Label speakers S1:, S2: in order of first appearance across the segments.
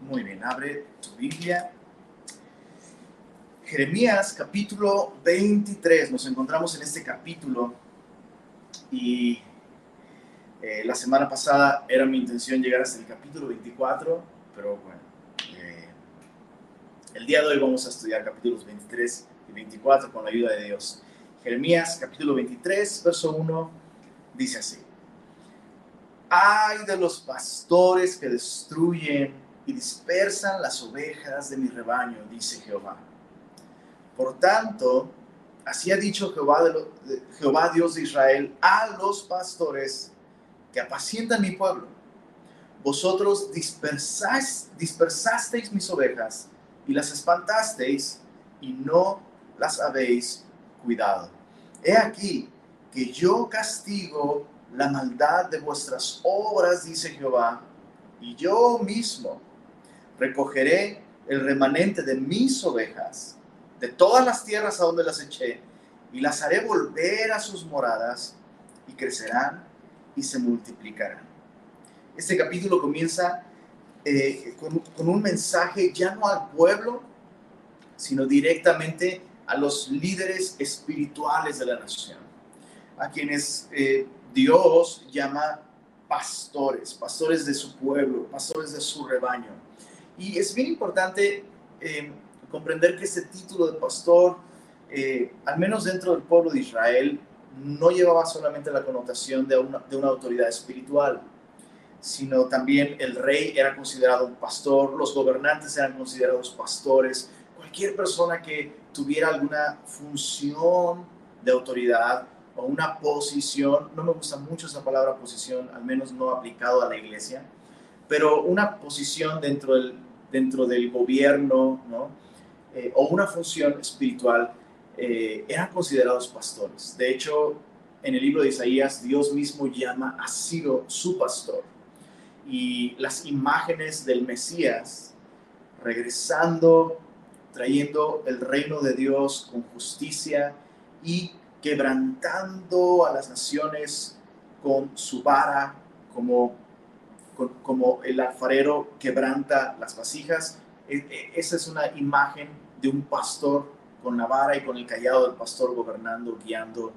S1: Muy bien, abre tu Biblia. Jeremías capítulo 23. Nos encontramos en este capítulo y eh, la semana pasada era mi intención llegar hasta el capítulo 24, pero bueno, eh, el día de hoy vamos a estudiar capítulos 23 y 24 con la ayuda de Dios. Jeremías capítulo 23, verso 1, dice así. Ay de los pastores que destruyen y dispersan las ovejas de mi rebaño, dice Jehová. Por tanto, así ha dicho Jehová, Jehová Dios de Israel a los pastores que apacientan mi pueblo. Vosotros dispersasteis mis ovejas y las espantasteis y no las habéis cuidado. He aquí que yo castigo la maldad de vuestras obras, dice Jehová, y yo mismo recogeré el remanente de mis ovejas, de todas las tierras a donde las eché, y las haré volver a sus moradas, y crecerán y se multiplicarán. Este capítulo comienza eh, con, un mensaje ya no al pueblo, sino directamente a los líderes espirituales de la nación, a quienes eh, Dios llama pastores, pastores de su pueblo, pastores de su rebaño. Y es bien importante eh, comprender que este título de pastor, eh, al menos dentro del pueblo de Israel, no llevaba solamente la connotación de una, de una autoridad espiritual, sino también el rey era considerado un pastor, los gobernantes eran considerados pastores, cualquier persona que tuviera alguna función de autoridad o una posición, no me gusta mucho esa palabra posición, al menos no aplicado a la iglesia, pero una posición dentro del, dentro del gobierno, ¿no? Eh, o una función espiritual, eh, eran considerados pastores. De hecho, en el libro de Isaías, Dios mismo llama a Ciro su pastor. Y las imágenes del Mesías regresando trayendo el reino de Dios con justicia y quebrantando a las naciones con su vara, como, como el alfarero quebranta las vasijas. E, e, esa es una imagen de un pastor con la vara y con el callado del pastor gobernando, guiando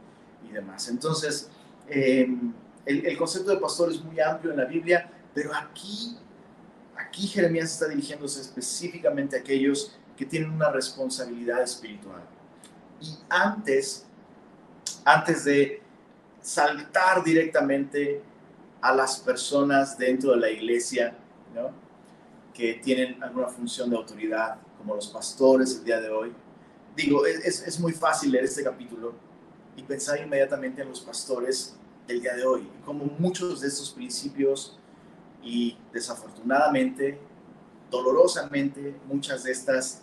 S1: y demás. Entonces, em, el, el, concepto de pastor es muy amplio en la Biblia, pero aquí, aquí Jeremías está dirigiéndose específicamente a aquellos que tienen una responsabilidad espiritual. Y antes, antes de saltar directamente a las personas dentro de la iglesia, ¿no? que tienen alguna función de autoridad, como los pastores el día de hoy. Digo, es, es muy fácil leer este capítulo y pensar inmediatamente en los pastores del día de hoy, como muchos de estos principios y desafortunadamente dolorosamente muchas de estas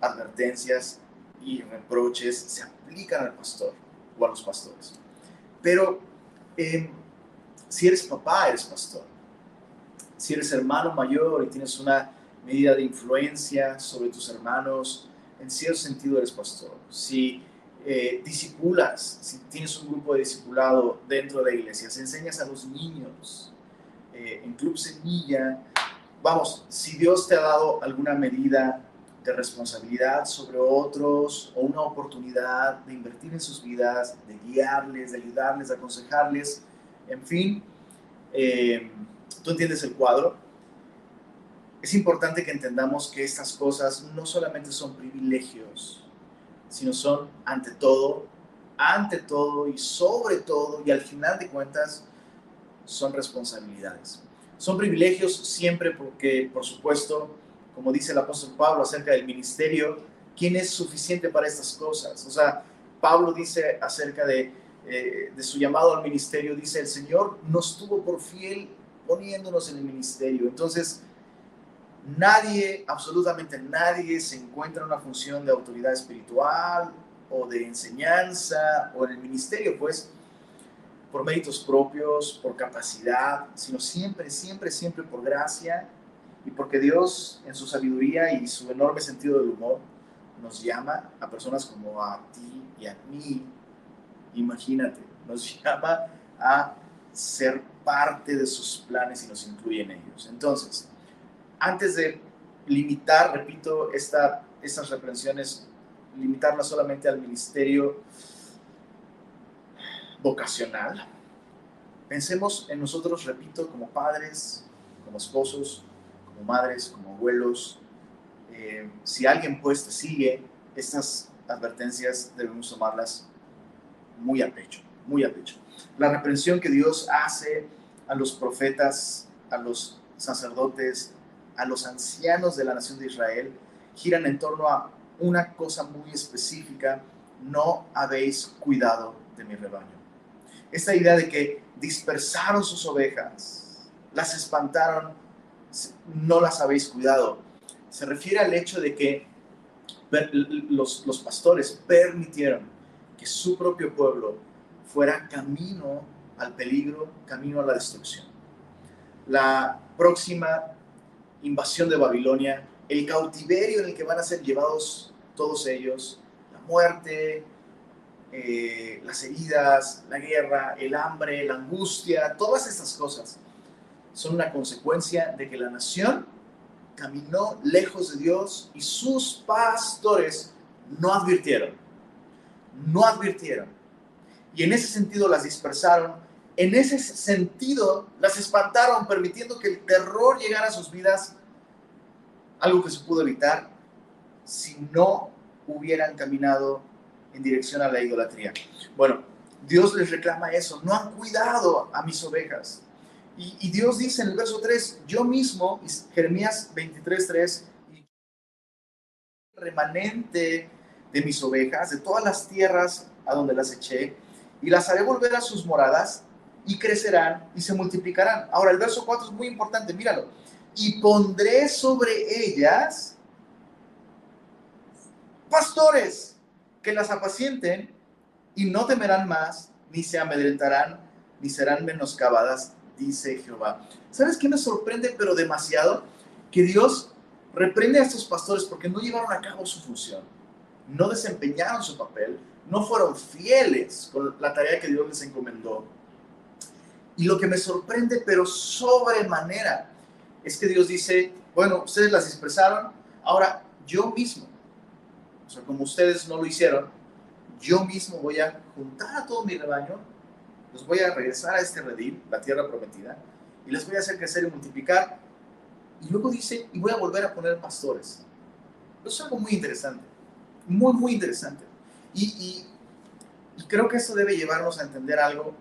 S1: advertencias y reproches se aplican al pastor o a los pastores. Pero em, si eres papá, eres pastor. Si eres hermano mayor y tienes una medida de influencia sobre tus hermanos, en cierto sentido eres pastor. Si eh, disipulas, si tienes un grupo de discipulado dentro de la iglesia, si enseñas a los niños eh, en Club Semilla, vamos, si Dios te ha dado alguna medida de responsabilidad sobre otros o una oportunidad de invertir en sus vidas, de guiarles, de ayudarles, de aconsejarles, en fin, eh, tú entiendes el cuadro. Es importante que entendamos que estas cosas no solamente son privilegios, sino son ante todo, ante todo y sobre todo y al final de cuentas son responsabilidades. Son privilegios siempre porque, por supuesto, como dice el apóstol Pablo acerca del ministerio, ¿quién es suficiente para estas cosas? O sea, Pablo dice acerca de, eh, de su llamado al ministerio, dice, el Señor nos tuvo por fiel poniéndonos en el ministerio. Entonces, nadie, absolutamente nadie, se encuentra en una función de autoridad espiritual o de enseñanza o en el ministerio, pues, por méritos propios, por capacidad, sino siempre, siempre, siempre por gracia y porque Dios, en su sabiduría y su enorme sentido del humor, nos llama a personas como a ti y a mí. Imagínate, nos llama a ser parte de sus planes y nos incluye en ellos. Entonces, antes de limitar, repito, esta, estas reprensiones, limitarlas solamente al ministerio vocacional, pensemos en nosotros, repito, como padres, como esposos, como madres, como abuelos. Eh, si alguien pues te sigue, estas advertencias debemos tomarlas muy a pecho, muy a pecho. La reprensión que Dios hace a los profetas, a los sacerdotes, a los ancianos de la nación de Israel, giran en torno a una cosa muy específica, no habéis cuidado de mi rebaño. Esta idea de que dispersaron sus ovejas, las espantaron, no las habéis cuidado, se refiere al hecho de que los, los pastores permitieron que su propio pueblo fuera camino al peligro, camino a la destrucción. La próxima invasión de Babilonia, el cautiverio en el que van a ser llevados todos ellos, la muerte, eh, las heridas, la guerra, el hambre, la angustia, todas estas cosas son una consecuencia de que la nación caminó lejos de Dios y sus pastores no advirtieron, no advirtieron. Y en ese sentido las dispersaron, en ese sentido las espantaron, permitiendo que el terror llegara a sus vidas, algo que se pudo evitar si no hubieran caminado en dirección a la idolatría. Bueno, Dios les reclama eso, no han cuidado a mis ovejas. Y, Dios dice en el verso 3, yo mismo, Jeremías 23, 3, remanente de mis ovejas, de todas las tierras a donde las eché, y las haré volver a sus moradas, y crecerán y se multiplicarán. Ahora, el verso 4 es muy importante, míralo. Y pondré sobre ellas pastores que las apacienten y no temerán más, ni se amedrentarán, ni serán menoscabadas dice Jehová. ¿Sabes qué me sorprende, pero demasiado? Que Dios reprende a estos pastores porque no llevaron a cabo su función, no desempeñaron su papel, no fueron fieles con la tarea que Dios les encomendó. Y lo que me sorprende, pero sobremanera, es que Dios dice, bueno, ustedes las expresaron, ahora yo mismo, o sea, como ustedes no lo hicieron, yo mismo voy a juntar a todo mi rebaño los voy a regresar a este redil, la tierra prometida, y les voy a hacer crecer y multiplicar. Y luego dice, y voy a volver a poner pastores. Eso es algo muy interesante, muy, muy interesante. Y, creo que esto debe llevarnos a entender algo,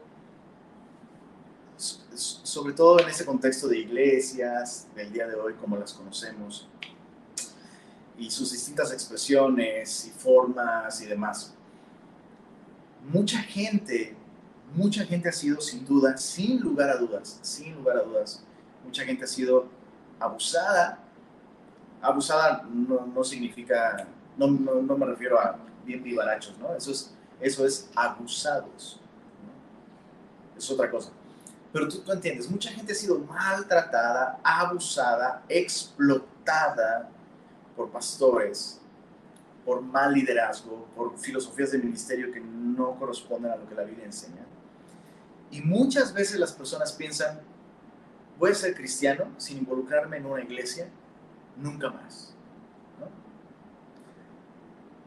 S1: sobre todo en ese contexto de iglesias del día de hoy, como las conocemos, y sus distintas expresiones y formas y demás. Mucha gente mucha gente ha sido sin duda, sin lugar a dudas, sin lugar a dudas, mucha gente ha sido abusada. Abusada no, significa, no, no, me refiero a bien vivarachos, ¿no? Eso es, eso es abusados. Es otra cosa. Pero tú, tú entiendes, mucha gente ha sido maltratada, abusada, explotada por pastores, por mal liderazgo, por filosofías de ministerio que no corresponden a lo que la Biblia enseña. Y muchas veces las personas piensan, voy a ser cristiano sin involucrarme en una iglesia, nunca más.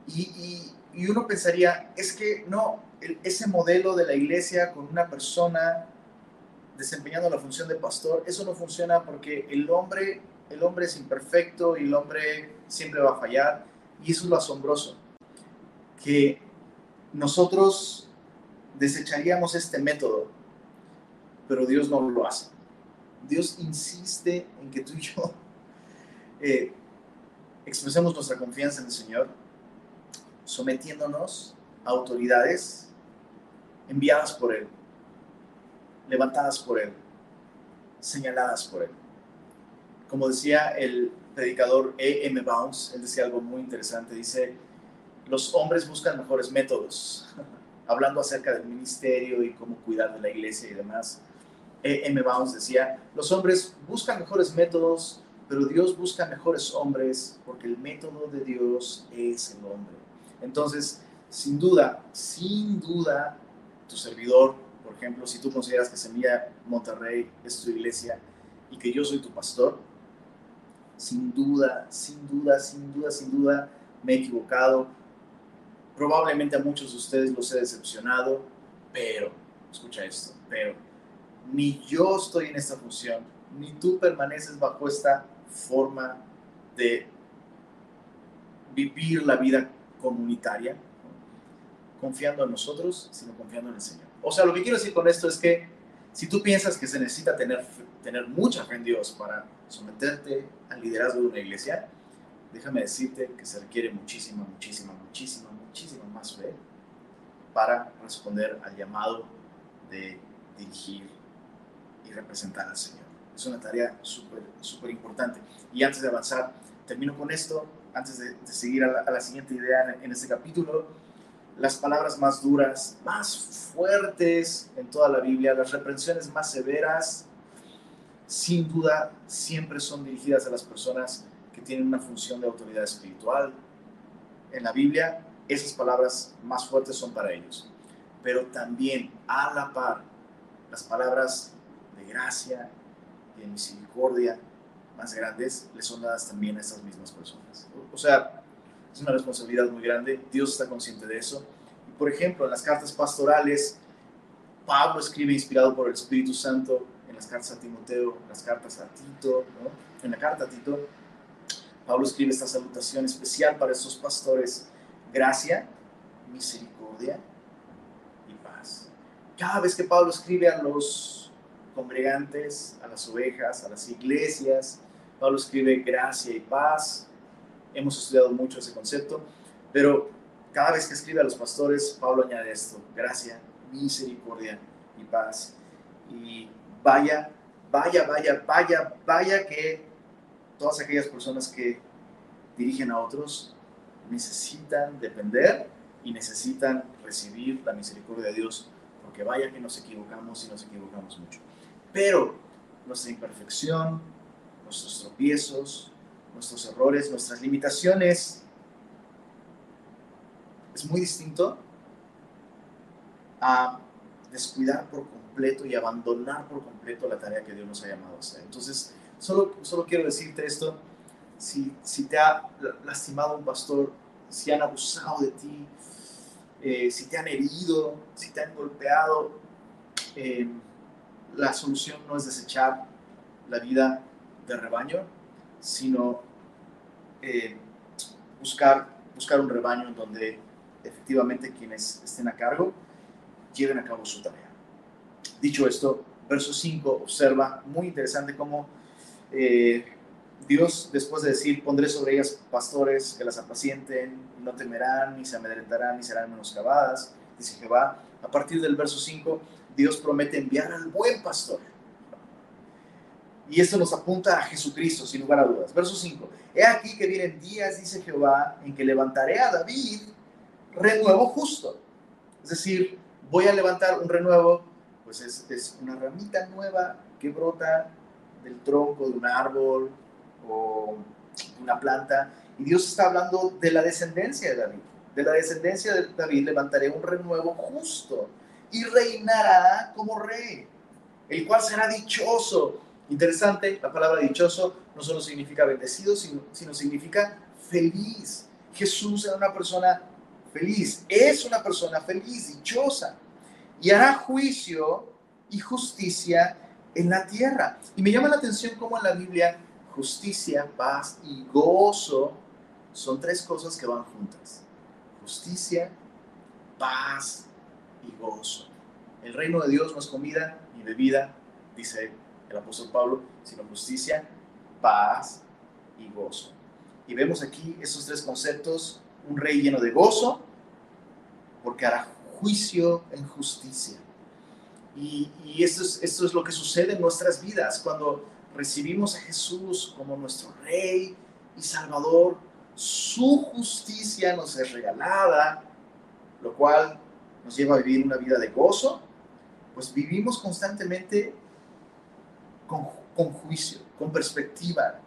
S1: Y, uno pensaría, es que no, ese modelo de la iglesia con una persona desempeñando la función de pastor, eso no funciona porque el hombre, el hombre es imperfecto y el hombre siempre va a fallar. Y eso es lo asombroso, que nosotros desecharíamos este método pero Dios no lo hace. Dios insiste en que tú y yo eh, expresemos nuestra confianza en el Señor, sometiéndonos a autoridades enviadas por Él, levantadas por Él, señaladas por Él. Como decía el predicador E. M. Bounds, él decía algo muy interesante, dice, los hombres buscan mejores métodos, hablando acerca del ministerio y cómo cuidar de la iglesia y demás. E. M. Bounds decía, los hombres buscan mejores métodos, pero Dios busca mejores hombres porque el método de Dios es el hombre. Entonces, sin duda, sin duda, tu servidor, por ejemplo, si tú consideras que Semilla Monterrey es tu iglesia y que yo soy tu pastor, sin duda, sin duda, sin duda, sin duda, me he equivocado. Probablemente a muchos de ustedes los he decepcionado, pero, escucha esto, pero ni yo estoy en esta función, ni tú permaneces bajo esta forma de vivir la vida comunitaria, confiando en nosotros, sino confiando en el Señor. O sea, lo que quiero decir con esto es que si tú piensas que se necesita tener, tener mucha fe en Dios para someterte al liderazgo de una iglesia, déjame decirte que se requiere muchísima, muchísima, muchísima, muchísima más fe para responder al llamado de dirigir y representar al Señor. Es una tarea súper, súper importante. Y antes de avanzar, termino con esto, antes de, seguir a la, siguiente idea en, en este capítulo las palabras más duras, más fuertes en toda la Biblia, las reprensiones más severas, sin duda siempre son dirigidas a las personas que tienen una función de autoridad espiritual. En la Biblia, esas palabras más fuertes son para ellos. Pero también, a la par, las palabras de gracia de misericordia más grandes le son dadas también a estas mismas personas. O sea, es una responsabilidad muy grande, Dios está consciente de eso. por ejemplo, en las cartas pastorales, Pablo escribe inspirado por el Espíritu Santo en las cartas a Timoteo, en las cartas a Tito, en la carta a Tito, Pablo escribe esta salutación especial para estos pastores, gracia, misericordia y paz. Cada vez que Pablo escribe a los congregantes, a las ovejas, a las iglesias, Pablo escribe gracia y paz, hemos estudiado mucho ese concepto, pero cada vez que escribe a los pastores, Pablo añade esto, gracia, misericordia y paz. Y vaya, vaya, vaya, vaya, vaya que todas aquellas personas que dirigen a otros necesitan depender y necesitan recibir la misericordia de Dios, porque vaya que nos equivocamos y nos equivocamos mucho. Pero nuestra imperfección, nuestros tropiezos, nuestros errores, nuestras limitaciones. Es muy distinto a descuidar por completo y abandonar por completo la tarea que Dios nos ha llamado a hacer. Entonces, solo, solo quiero decirte esto, si, si te ha lastimado un pastor, si han abusado de ti, eh, si te han herido, si te han golpeado, eh, la solución no es desechar la vida de rebaño, sino eh, buscar, buscar un rebaño en donde efectivamente quienes estén a cargo lleven a cabo su tarea. Dicho esto, verso 5 observa muy interesante cómo eh, Dios, después de decir, pondré sobre ellas pastores que las apacienten, no temerán, ni se amedrentarán, ni serán menoscabadas, dice Jehová. A partir del verso 5, Dios promete enviar al buen pastor y esto nos apunta a Jesucristo, sin lugar a dudas. Verso 5. He aquí que vienen días, dice Jehová, en que levantaré a David renuevo justo. Es decir, voy a levantar un renuevo, pues es, una ramita nueva que brota del tronco de un árbol o de una planta. Y Dios está hablando de la descendencia de David. De la descendencia de David levantaré un renuevo justo y reinará como rey, el cual será dichoso Interesante, la palabra dichoso no solo significa bendecido, sino, sino significa feliz. Jesús era una persona feliz, es una persona feliz, dichosa, y hará juicio y justicia en la tierra. Y me llama la atención cómo en la Biblia justicia, paz y gozo son tres cosas que van juntas. Justicia, paz y gozo. El reino de Dios no es comida ni bebida, dice el apóstol Pablo, sino justicia, paz y gozo. Y vemos aquí esos tres conceptos, un rey lleno de gozo, porque hará juicio en justicia. Y, esto, es, esto es lo que sucede en nuestras vidas cuando recibimos a Jesús como nuestro rey y salvador. Su justicia nos es regalada, lo cual nos lleva a vivir una vida de gozo, pues vivimos constantemente con, juicio, con perspectiva,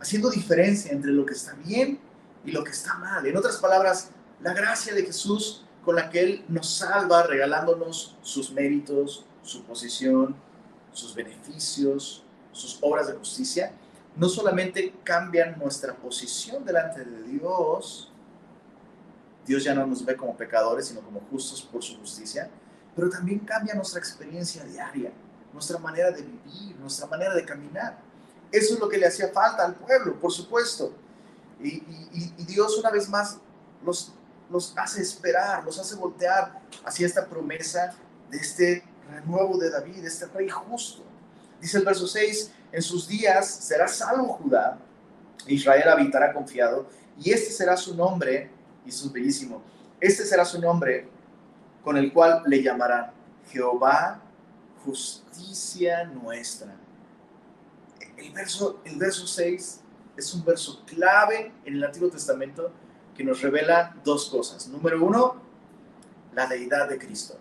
S1: haciendo diferencia entre lo que está bien y lo que está mal. En otras palabras, la gracia de Jesús con la que Él nos salva, regalándonos sus méritos, su posición, sus beneficios, sus obras de justicia, no solamente cambian nuestra posición delante de Dios, Dios ya no nos ve como pecadores, sino como justos por su justicia, pero también cambia nuestra experiencia diaria, nuestra manera de vivir, nuestra manera de caminar. Eso es lo que le hacía falta al pueblo, por supuesto. Y, Dios una vez más los, los hace esperar, los hace voltear hacia esta promesa de este renuevo de David, de este rey justo. Dice el verso 6, en sus días será salvo Judá, Israel habitará confiado, y este será su nombre, y eso es bellísimo, este será su nombre con el cual le llamarán Jehová, justicia nuestra. El verso, el verso 6 es un verso clave en el Antiguo Testamento que nos revela dos cosas. Número uno, la deidad de Cristo.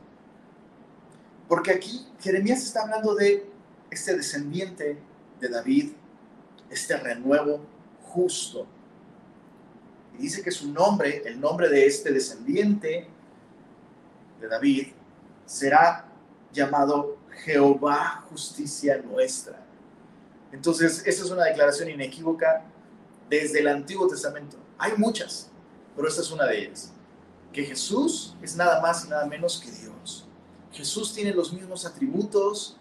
S1: Porque aquí Jeremías está hablando de este descendiente de David, este renuevo justo. Y dice que su nombre, el nombre de este descendiente de David, será llamado Jehová justicia nuestra. Entonces, esa es una declaración inequívoca desde el Antiguo Testamento. Hay muchas, pero esta es una de ellas. Que Jesús es nada más y nada menos que Dios. Jesús tiene los mismos atributos,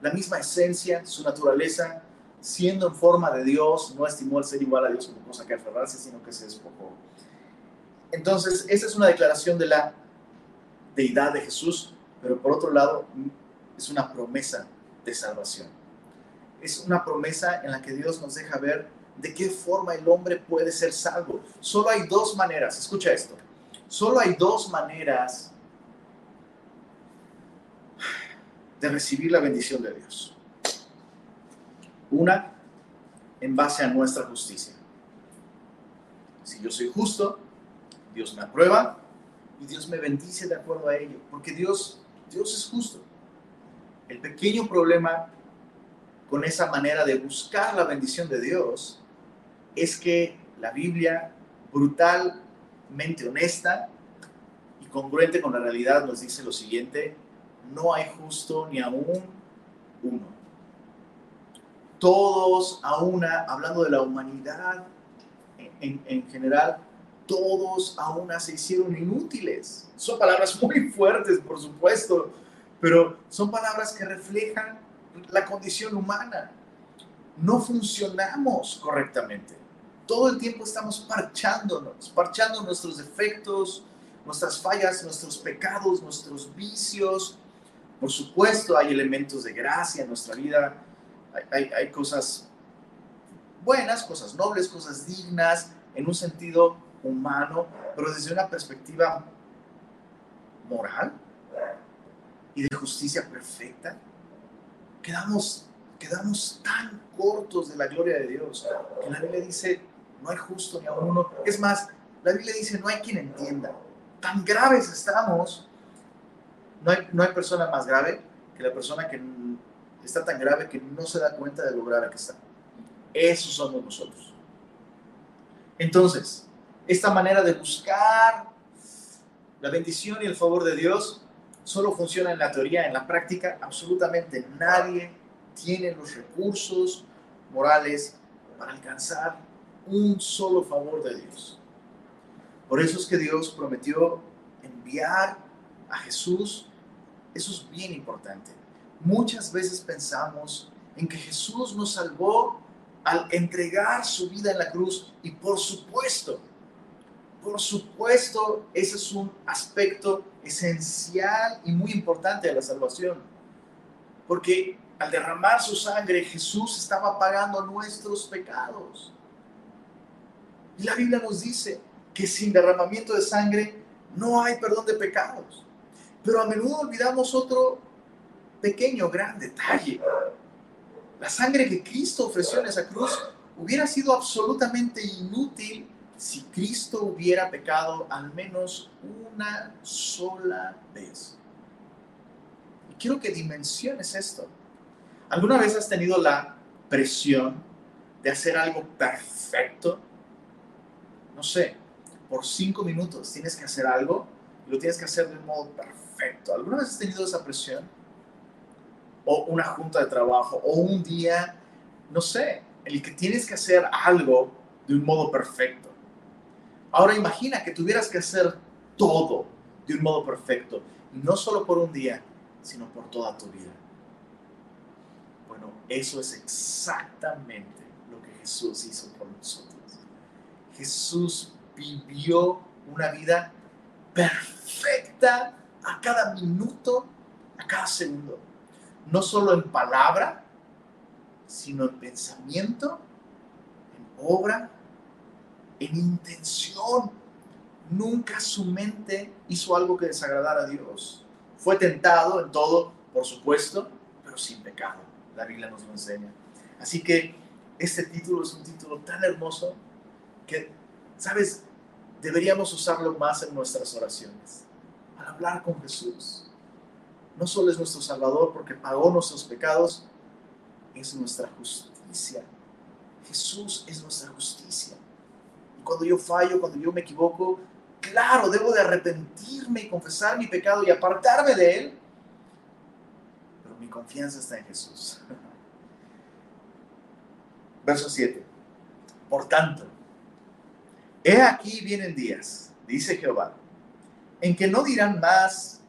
S1: la misma esencia, su naturaleza, siendo en forma de Dios, no estimó el ser igual a Dios como cosa que aferrarse, sino que se despojó. Entonces, esa es una declaración de la deidad de Jesús, pero por otro lado, es una promesa de salvación. Es una promesa en la que Dios nos deja ver de qué forma el hombre puede ser salvo. Solo hay dos maneras, escucha esto, solo hay dos maneras de recibir la bendición de Dios. Una, en base a nuestra justicia. Si yo soy justo, Dios me aprueba y Dios me bendice de acuerdo a ello, porque Dios, Dios es justo. El pequeño problema con esa manera de buscar la bendición de Dios es que la Biblia, brutalmente honesta y congruente con la realidad, nos dice lo siguiente, no hay justo ni aún uno. Todos a una, hablando de la humanidad en, general, todos a una se hicieron inútiles. Son palabras muy fuertes, por supuesto, pero son palabras que reflejan la condición humana. No funcionamos correctamente. Todo el tiempo estamos parchándonos, parchando nuestros defectos, nuestras fallas, nuestros pecados, nuestros vicios, por supuesto, hay elementos de gracia en nuestra vida, hay, cosas buenas, cosas nobles, cosas dignas, en un sentido humano, pero desde una perspectiva moral y de justicia perfecta, quedamos, quedamos tan cortos de la gloria de Dios que la Biblia dice, no hay justo ni a uno. Es más, la Biblia dice, no hay quien entienda. Tan graves estamos no hay, persona más grave que la persona que está tan grave que no se da cuenta de lo grave que está. Esos somos nosotros. Entonces, esta manera de buscar la bendición y el favor de Dios solo funciona en la teoría, en la práctica absolutamente nadie tiene los recursos morales para alcanzar un solo favor de Dios. Por eso es que Dios prometió enviar a Jesús eso es bien importante. Muchas veces pensamos en que Jesús nos salvó al entregar su vida en la cruz y por supuesto, por supuesto, ese es un aspecto esencial y muy importante de la salvación. Porque al derramar su sangre, Jesús estaba pagando nuestros pecados. Y la Biblia nos dice que sin derramamiento de sangre no hay perdón de pecados. Pero a menudo olvidamos otro pequeño, gran detalle. La sangre que Cristo ofreció en esa cruz hubiera sido absolutamente inútil si Cristo hubiera pecado al menos una sola vez. Y quiero que dimensiones esto. ¿Alguna vez has tenido la presión de hacer algo perfecto? No sé, por cinco minutos tienes que hacer algo y lo tienes que hacer de un modo perfecto. ¿Alguna vez has tenido esa presión? O una junta de trabajo, o un día, no sé, el que tienes que hacer algo de un modo perfecto. Ahora imagina que tuvieras que hacer todo de un modo perfecto, no solo por un día, sino por toda tu vida. Bueno, eso es exactamente lo que Jesús hizo por nosotros. Jesús vivió una vida perfecta a cada minuto, a cada segundo. No solo en palabra, sino en pensamiento, en obra, en intención. Nunca su mente hizo algo que desagradara a Dios. Fue tentado en todo, por supuesto, pero sin pecado. La Biblia nos lo enseña. Así que este título es un título tan hermoso que, ¿sabes? Deberíamos usarlo más en nuestras oraciones. Al hablar con Jesús. No solo es nuestro Salvador porque pagó nuestros pecados, es nuestra justicia. Jesús es nuestra justicia. Cuando yo fallo, cuando yo me equivoco, claro, debo de arrepentirme y confesar mi pecado y apartarme de él. Pero mi confianza está en Jesús. Verso 7. Por tanto, he aquí vienen días, dice Jehová, en que no dirán más,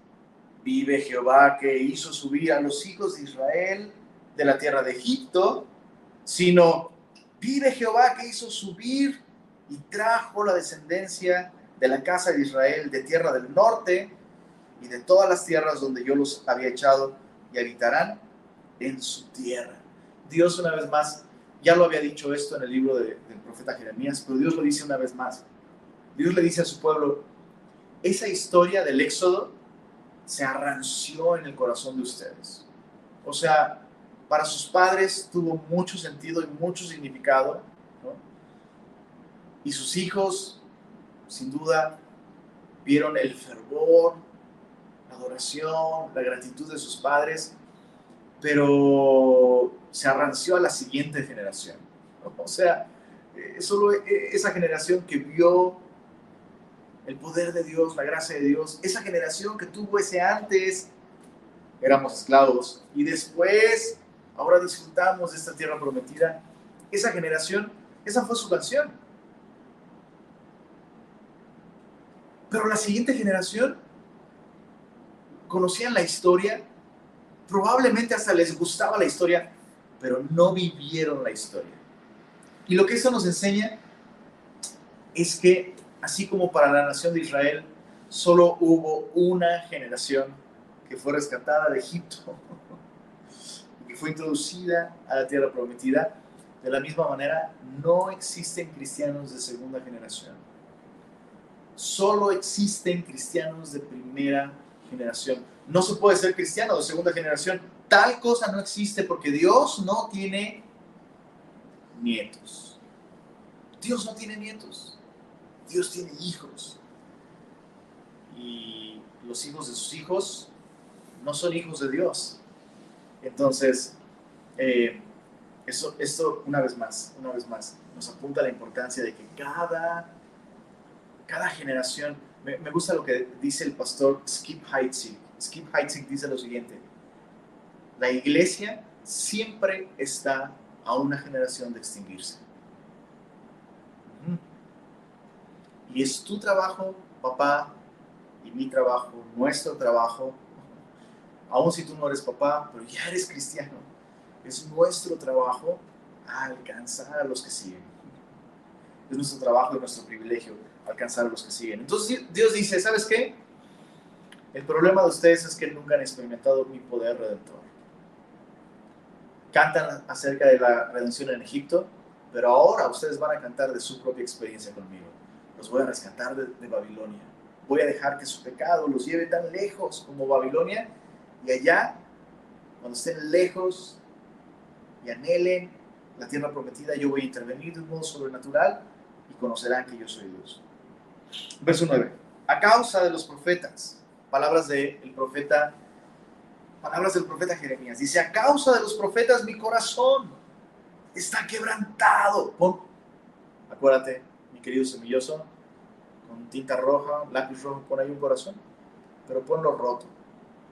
S1: vive Jehová que hizo subir a los hijos de Israel de la tierra de Egipto, sino vive Jehová que hizo subir y trajo la descendencia de la casa de Israel de tierra del norte y de todas las tierras donde yo los había echado y habitarán en su tierra. Dios una vez más, ya lo había dicho esto en el libro del profeta Jeremías, pero Dios lo dice una vez más. Dios le dice a su pueblo, esa historia del éxodo se arranció en el corazón de ustedes. O sea, para sus padres tuvo mucho sentido y mucho significado. Y sus hijos, sin duda, vieron el fervor, la adoración, la gratitud de sus padres, pero se arranció a la siguiente generación. O sea, eh, solo eh, esa generación que vio el poder de Dios, la gracia de Dios, esa generación que tuvo ese antes, éramos esclavos, y después ahora disfrutamos de esta tierra prometida. Esa generación, esa fue su canción. Pero la siguiente generación conocían la historia, probablemente hasta les gustaba la historia, pero no vivieron la historia. Y lo que eso nos enseña es que, así como para la nación de Israel, solo hubo una generación que fue rescatada de Egipto fue introducida a la tierra prometida, de la misma manera no existen cristianos de segunda generación. Solo existen cristianos de primera generación. No se puede ser cristiano de segunda generación. Tal cosa no existe porque Dios no tiene nietos. Dios no tiene nietos. Dios tiene hijos. Y los hijos de sus hijos no son hijos de Dios. Entonces, eh, eso, esto una vez más, una vez más, nos apunta la importancia de que cada, cada generación, me, gusta lo que dice el pastor Skip Heitzig. Skip Heitzig dice lo siguiente, la iglesia siempre está a una generación de extinguirse. Y es tu trabajo, papá, y mi trabajo, nuestro trabajo, aun si tú no eres papá, pero ya eres cristiano, es nuestro trabajo alcanzar a los que siguen. Es nuestro trabajo y nuestro privilegio alcanzar los que siguen. Entonces Dios dice, ¿sabes qué? El problema de ustedes es que nunca han experimentado mi poder redentor. Cantan acerca de la redención en Egipto, pero ahora ustedes van a cantar de su propia experiencia conmigo. Los voy a rescatar de, de Babilonia. Voy a dejar que su pecado los lleve tan lejos como Babilonia y allá, cuando estén lejos y anhelen la tierra prometida, yo voy a intervenir de un modo sobrenatural y conocerán que yo soy Dios. Verso 9. A causa de los profetas, palabras del profeta, palabras del profeta Jeremías. Dice, a causa de los profetas mi corazón está quebrantado. Pon, acuérdate, mi querido semilloso, con tinta roja, lápiz rojo, pon ahí un corazón, pero ponlo roto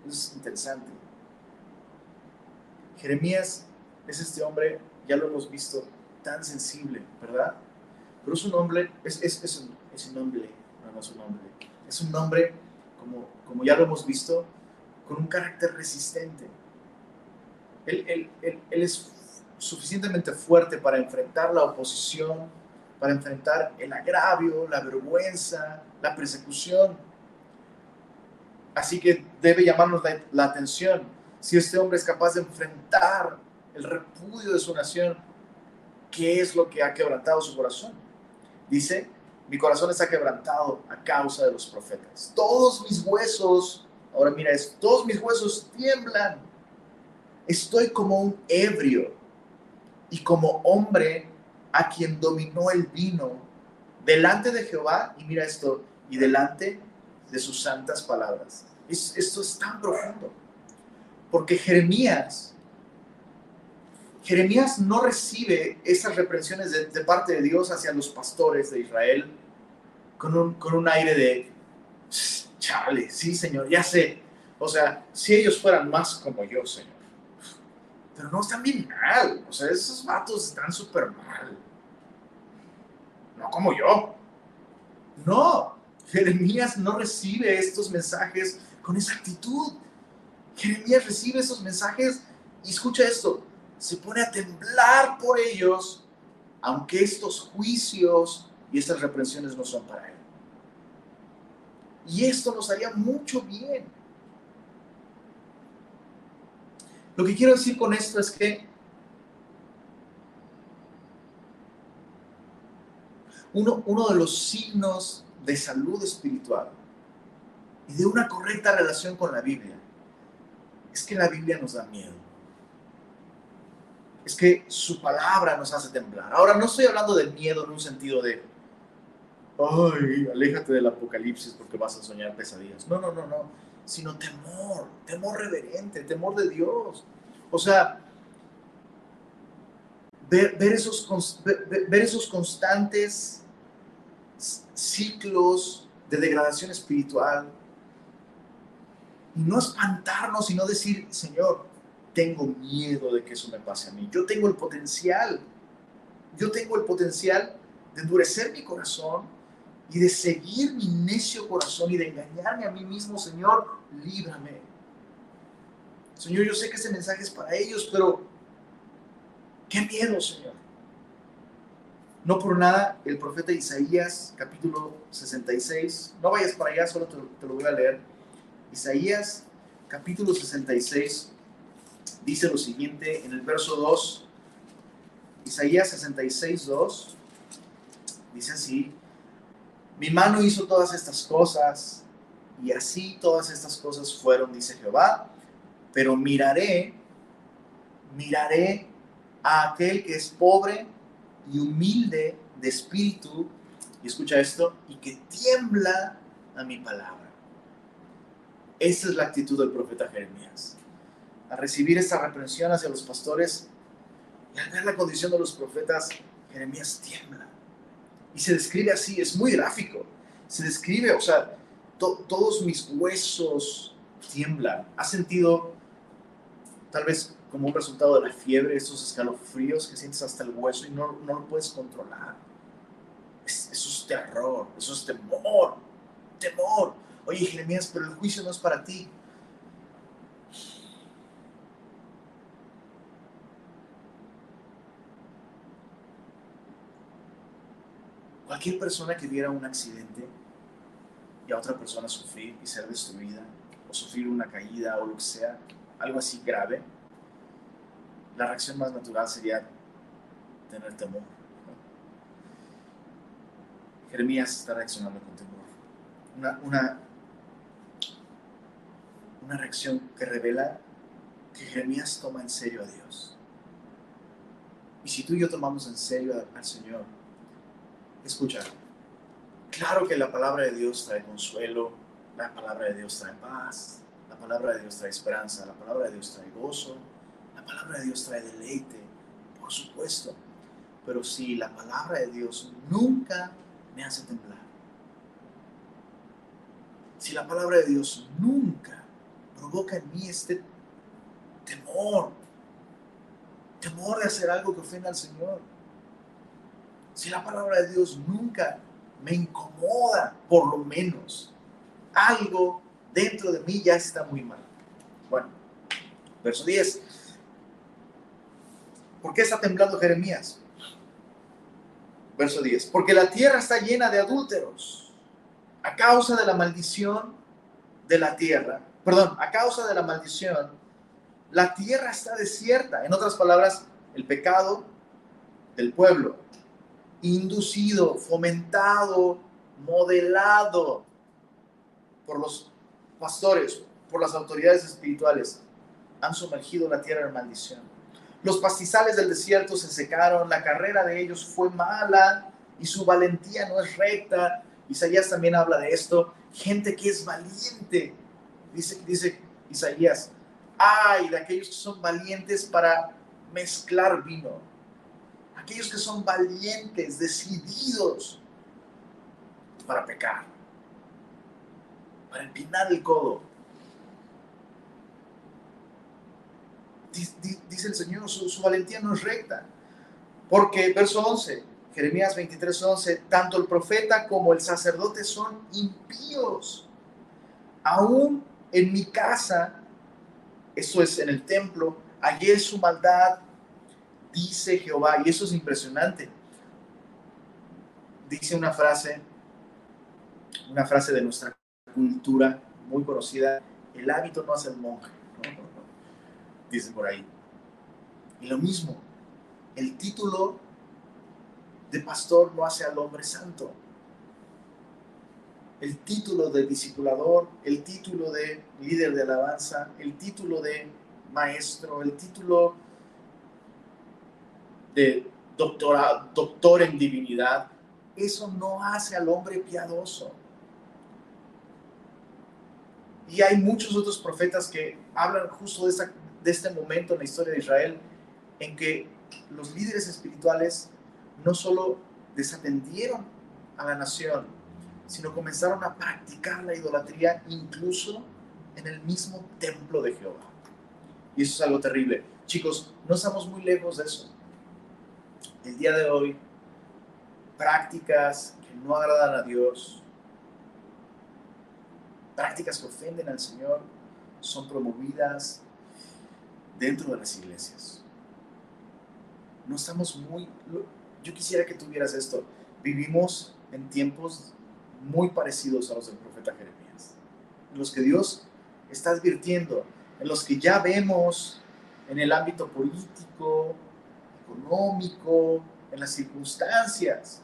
S1: es interesante. Jeremías es este hombre, ya lo hemos visto, tan sensible, ¿verdad? Pero es un hombre, es, es, es, un, es un nombre, no, es un nombre, es un nombre, como, como ya lo hemos visto, con un carácter resistente. Él es suficientemente fuerte para enfrentar la oposición, para enfrentar el agravio, la vergüenza, la persecución. Así que debe llamarnos la, la atención si este hombre es capaz de enfrentar el repudio de su nación, ¿qué es lo que ha quebrantado su corazón? Dice, mi corazón está quebrantado a causa de los profetas. Todos mis huesos, ahora mira esto, todos mis huesos tiemblan. Estoy como un ebrio y como hombre a quien dominó el vino delante de Jehová, y mira esto, y delante de sus santas palabras. esto es tan profundo. Porque Jeremías, Jeremías no recibe esas reprensiones de, parte de Dios hacia los pastores de Israel con un, con un aire de, chale, sí, Señor, ya sé. O sea, si ellos fueran más como yo, Señor. Pero no están bien mal. O sea, esos vatos están súper mal. No como yo. No, Jeremías no recibe estos mensajes con esa actitud. Jeremías recibe esos mensajes y escucha esto, se pone a temblar por ellos, aunque estos juicios y estas reprensiones no son para él. Y esto nos haría mucho bien. Lo que quiero decir con esto es que uno, uno de los signos de salud espiritual y de una correcta relación con la Biblia es que la Biblia nos da miedo. Es que su palabra nos hace temblar. Ahora, no estoy hablando de miedo en un sentido de, ay, aléjate del apocalipsis porque vas a soñar pesadillas. No, no, no, no. Sino temor, temor reverente, temor de Dios. O sea, ver, esos, ver esos constantes ciclos de degradación espiritual, y no espantarnos, sino decir, Señor, tengo miedo de que eso me pase a mí. Yo tengo el potencial, yo tengo el potencial de endurecer mi corazón y de seguir mi necio corazón y de engañarme a mí mismo, Señor, líbrame. Señor, yo sé que ese mensaje es para ellos, pero qué miedo, Señor. No por nada, el profeta Isaías, capítulo 66, no vayas para allá, solo te, te lo voy a leer Isaías capítulo 66 dice lo siguiente en el verso 2. Isaías 66, 2 dice así, mi mano hizo todas estas cosas y así todas estas cosas fueron, dice Jehová, pero miraré, miraré a aquel que es pobre y humilde de espíritu, y escucha esto, y que tiembla a mi palabra. Esa es la actitud del profeta Jeremías. Al recibir esta reprensión hacia los pastores y al ver la condición de los profetas, Jeremías tiembla. Y se describe así, es muy gráfico. Se describe, o sea, todos mis huesos tiemblan. ¿Has sentido, tal vez como un resultado de la fiebre, esos escalofríos que sientes hasta el hueso y no, no lo puedes controlar? eso es terror, eso es temor, temor. Oye, Jeremías, pero el juicio no es para ti. Cualquier persona que viera un accidente y a otra persona sufrir y ser destruida, o sufrir una caída o lo que sea, algo así grave, la reacción más natural sería tener temor. Jeremías está reaccionando con temor. Una, una, una reacción que revela que Jeremías toma en serio a Dios. Y si tú y yo tomamos en serio al Señor, escucha, claro que la palabra de Dios trae consuelo, la palabra de Dios trae paz, la palabra de Dios trae esperanza, la palabra de Dios trae gozo, la palabra de Dios trae deleite, por supuesto. Pero si la palabra de Dios nunca me hace temblar, si la palabra de Dios nunca provoca en mí este temor, temor de hacer algo que ofenda al Señor. Si la palabra de Dios nunca me incomoda, por lo menos, algo dentro de mí ya está muy mal. Bueno, verso 10. ¿Por qué está temblando Jeremías? Verso 10. Porque la tierra está llena de adúlteros a causa de la maldición de la tierra. Perdón, a causa de la maldición, la tierra está desierta. En otras palabras, el pecado del pueblo, inducido, fomentado, modelado por los pastores, por las autoridades espirituales, han sumergido la tierra en maldición. Los pastizales del desierto se secaron, la carrera de ellos fue mala y su valentía no es recta. Isaías también habla de esto. Gente que es valiente, dice, dice Isaías, ay de aquellos que son valientes para mezclar vino, aquellos que son valientes, decididos para pecar, para empinar el codo. Dice el Señor, su, valentía no es recta. Porque, verso 11, Jeremías 23, 11, tanto el profeta como el sacerdote son impíos. Aún en mi casa, eso es en el templo, hallé su maldad, dice Jehová. Y eso es impresionante. Dice una frase, una frase de nuestra cultura muy conocida, el hábito no hace el monje, dice por ahí. Y lo mismo, el título de pastor no hace al hombre santo. El título de discipulador, el título de líder de alabanza, el título de maestro, el título de doctora, doctor en divinidad, eso no hace al hombre piadoso. Y hay muchos otros profetas que hablan justo de, de este momento en la historia de Israel, en que los líderes espirituales no solo desatendieron a la nación, sino comenzaron a practicar la idolatría incluso en el mismo templo de Jehová. Y eso es algo terrible. Chicos, no estamos muy lejos de eso. El día de hoy, prácticas que no agradan a Dios, prácticas que ofenden al Señor, son promovidas dentro de las iglesias. No estamos muy... Yo quisiera que tuvieras esto. Vivimos en tiempos muy parecidos a los del profeta Jeremías, en los que Dios está advirtiendo, en los que ya vemos en el ámbito político, económico, en las circunstancias,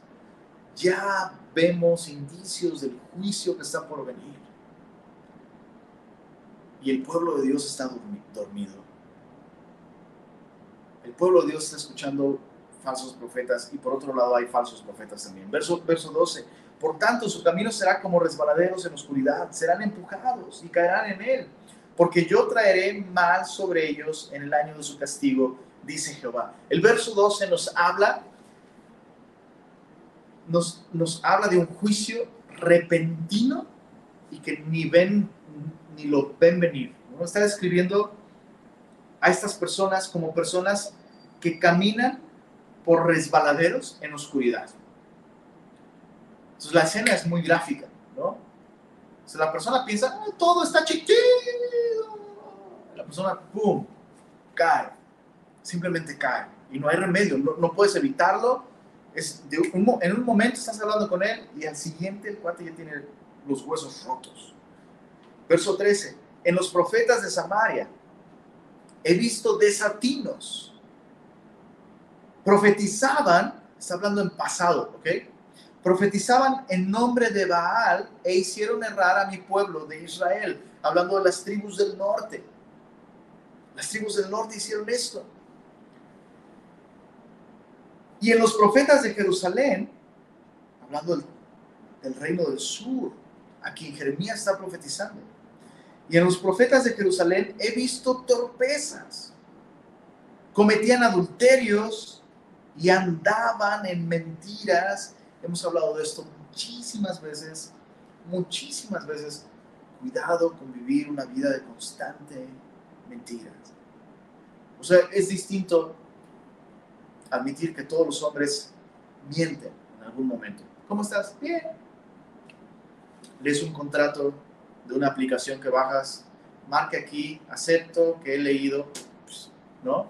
S1: ya vemos indicios del juicio que está por venir. Y el pueblo de Dios está dormido. El pueblo de Dios está escuchando falsos profetas y por otro lado hay falsos profetas también. Verso, verso 12. Por tanto, su camino será como resbaladeros en oscuridad, serán empujados y caerán en él, porque yo traeré mal sobre ellos en el año de su castigo, dice Jehová. El verso 12 nos habla, nos, nos habla de un juicio repentino y que ni ven ni lo ven venir. ¿no? Está describiendo a estas personas como personas que caminan por resbaladeros en oscuridad. Entonces la escena es muy gráfica, ¿no? la persona piensa, ah, todo está chiquito. La persona, ¡pum!, cae. Simplemente cae. Y no hay remedio, no, puedes evitarlo. Es en un momento estás hablando con él y al siguiente el cuate ya tiene los huesos rotos. Verso 13. En los profetas de Samaria he visto desatinos profetizaban, está hablando en pasado, ¿ok? Profetizaban en nombre de Baal e hicieron errar a mi pueblo de Israel, hablando de las tribus del norte. Las tribus del norte hicieron esto. Y en los profetas de Jerusalén, hablando del, reino del sur, a quien Jeremías está profetizando. Y en los profetas de Jerusalén he visto torpezas. Cometían adulterios, y andaban en mentiras. Hemos hablado de esto muchísimas veces, muchísimas veces. Cuidado con vivir una vida de constante mentiras. O sea, es distinto admitir que todos los hombres mienten en algún momento. ¿Cómo estás? Bien. Lees un contrato de una aplicación que bajas, marque aquí, acepto que he leído, pues, ¿no?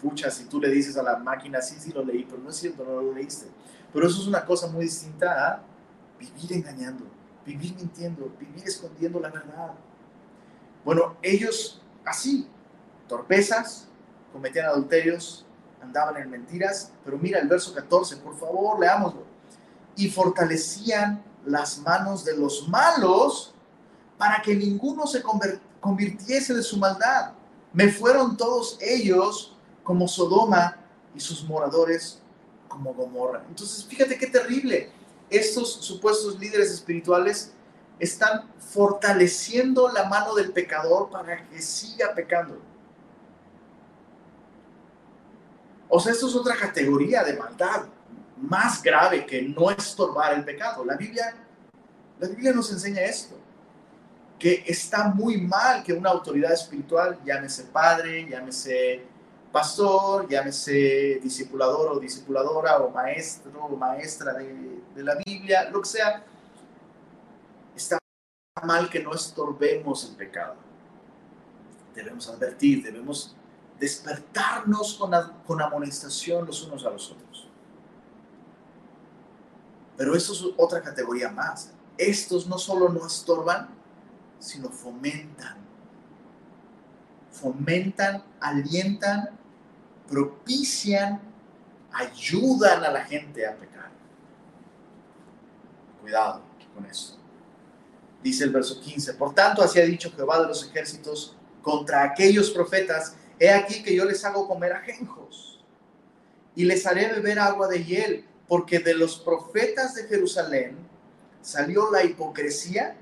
S1: Pucha, si tú le dices a la máquina, sí, sí lo leí, pero no es cierto, no lo leíste. Pero eso es una cosa muy distinta a vivir engañando, vivir mintiendo, vivir escondiendo la verdad. Bueno, ellos así, torpezas, cometían adulterios, andaban en mentiras, pero mira el verso 14, por favor, leámoslo. Y fortalecían las manos de los malos para que ninguno se convirtiese de su maldad. Me fueron todos ellos como Sodoma y sus moradores como Gomorra. Entonces, fíjate qué terrible. Estos supuestos líderes espirituales están fortaleciendo la mano del pecador para que siga pecando. O sea, esto es otra categoría de maldad más grave que no estorbar el pecado. La Biblia, la Biblia nos enseña esto, que está muy mal que una autoridad espiritual, llámese padre, llámese pastor, llámese discipulador o discipuladora o maestro o maestra de, de la Biblia, lo que sea, está mal que no estorbemos el pecado. Debemos advertir, debemos despertarnos con, con amonestación los unos a los otros. Pero esto es otra categoría más. Estos no solo no estorban, sino fomentan. Fomentan, alientan, propician, ayudan a la gente a pecar. Cuidado con eso. Dice el verso 15, por tanto así ha dicho Jehová de los ejércitos contra aquellos profetas He aquí que yo les hago comer ajenjos y les haré beber agua de hiel, porque de los profetas de Jerusalén salió la hipocresía.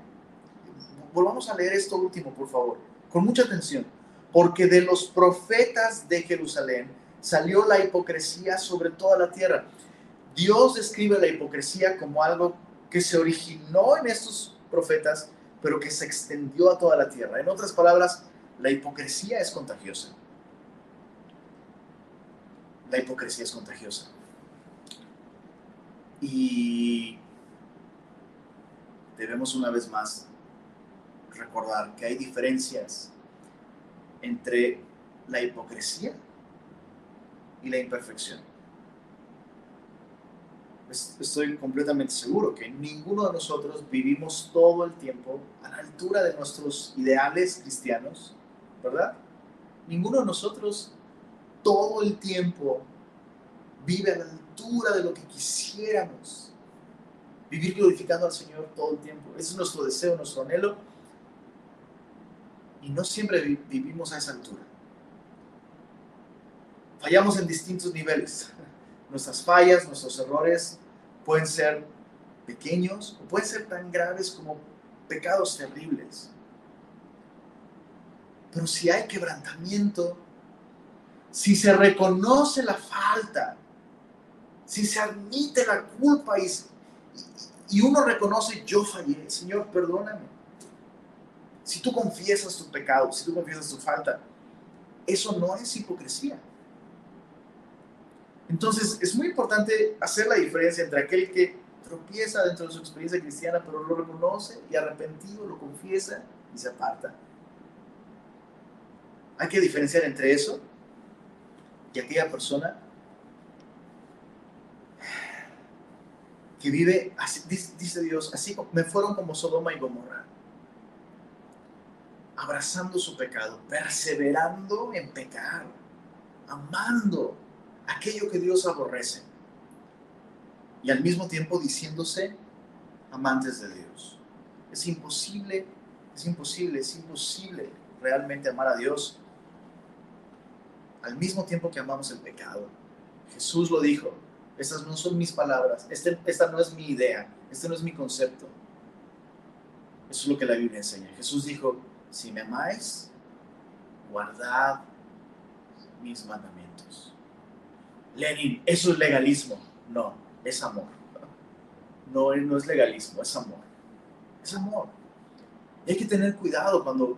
S1: Volvamos a leer esto último, por favor, con mucha atención. Porque de los profetas de Jerusalén salió la hipocresía sobre toda la tierra. Dios describe la hipocresía como algo que se originó en estos profetas, pero que se extendió a toda la tierra. En otras palabras, la hipocresía es contagiosa la hipocresía es contagiosa. Y debemos una vez más recordar que hay diferencias entre la hipocresía y la imperfección. Estoy completamente seguro que ninguno de nosotros vivimos todo el tiempo a la altura de nuestros ideales cristianos, ¿verdad? Ninguno de nosotros todo el tiempo vive a la altura de lo que quisiéramos. Vivir glorificando al Señor todo el tiempo. Ese es nuestro deseo, nuestro anhelo. Y no siempre vivimos a esa altura. Fallamos en distintos niveles. Nuestras fallas, nuestros errores pueden ser pequeños o pueden ser tan graves como pecados terribles. Pero si hay quebrantamiento, si se reconoce la falta, si se admite la culpa y, uno reconoce, yo fallé, Señor, perdóname. Si tú confiesas tu pecado, si tú confiesas tu falta, eso no es hipocresía. Entonces, es muy importante hacer la diferencia entre aquel que tropieza dentro de su experiencia cristiana, pero lo reconoce y arrepentido lo confiesa y se aparta. Hay que diferenciar entre eso y aquella persona que vive, así, dice Dios, así me fueron como Sodoma y Gomorra, abrazando su pecado, perseverando en pecar, amando aquello que Dios aborrece y al mismo tiempo diciéndose amantes de Dios. Es imposible, es imposible, es imposible realmente amar a Dios al mismo tiempo que amamos el pecado. Jesús lo dijo, estas no son mis palabras, este, esta no es mi idea, este no es mi concepto. Eso es lo que la Biblia enseña. Jesús dijo, si me amáis, guardad mis mandamientos. Lenin, eso es legalismo. No, es amor. No, no es legalismo, es amor. Es amor. Y hay que tener cuidado cuando,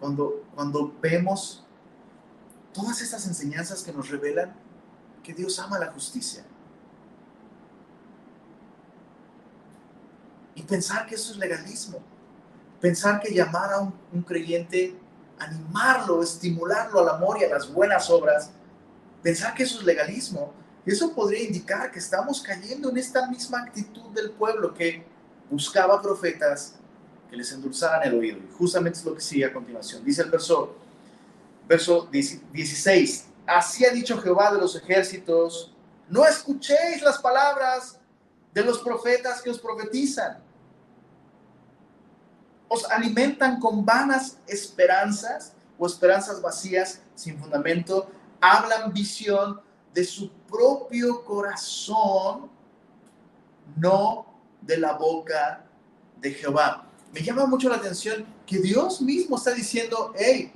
S1: cuando, cuando vemos todas estas enseñanzas que nos revelan que Dios ama la justicia. Y pensar que eso es legalismo. Pensar que llamar a un, creyente, animarlo, estimularlo al amor y a las buenas obras, pensar que eso es legalismo, eso podría indicar que estamos cayendo en esta misma actitud del pueblo que buscaba profetas que les endulzaran el oído. Y justamente es lo que sigue a continuación. Dice el verso verso 16, así ha dicho Jehová de los ejércitos, no escuchéis las palabras de los profetas que os profetizan. Os alimentan con vanas esperanzas o esperanzas vacías sin fundamento, hablan visión de su propio corazón, no de la boca de Jehová. Me llama mucho la atención que Dios mismo está diciendo, hey,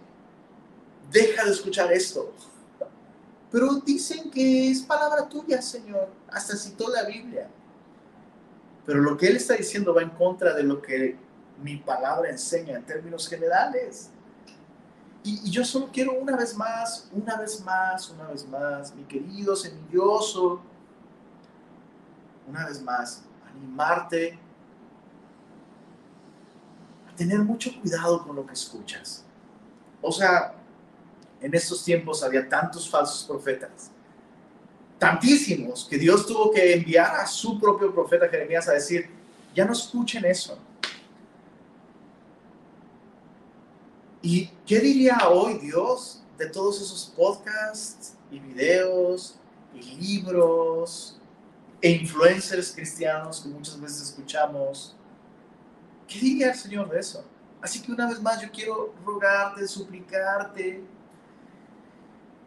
S1: deja de escuchar esto. Pero dicen que es palabra tuya, Señor. Hasta citó la Biblia. Pero lo que Él está diciendo va en contra de lo que mi palabra enseña en términos generales. Y, yo solo quiero una vez más, una vez más, una vez más, mi querido semilloso, una vez más, animarte a tener mucho cuidado con lo que escuchas. O sea, en estos tiempos había tantos falsos profetas, tantísimos, que Dios tuvo que enviar a su propio profeta Jeremías a decir, ya no escuchen eso ¿Y qué diría hoy Dios de todos esos podcasts y videos y libros e influencers cristianos que muchas veces escuchamos? ¿Qué diría el Señor de eso? Así que una vez más yo quiero rogarte, suplicarte,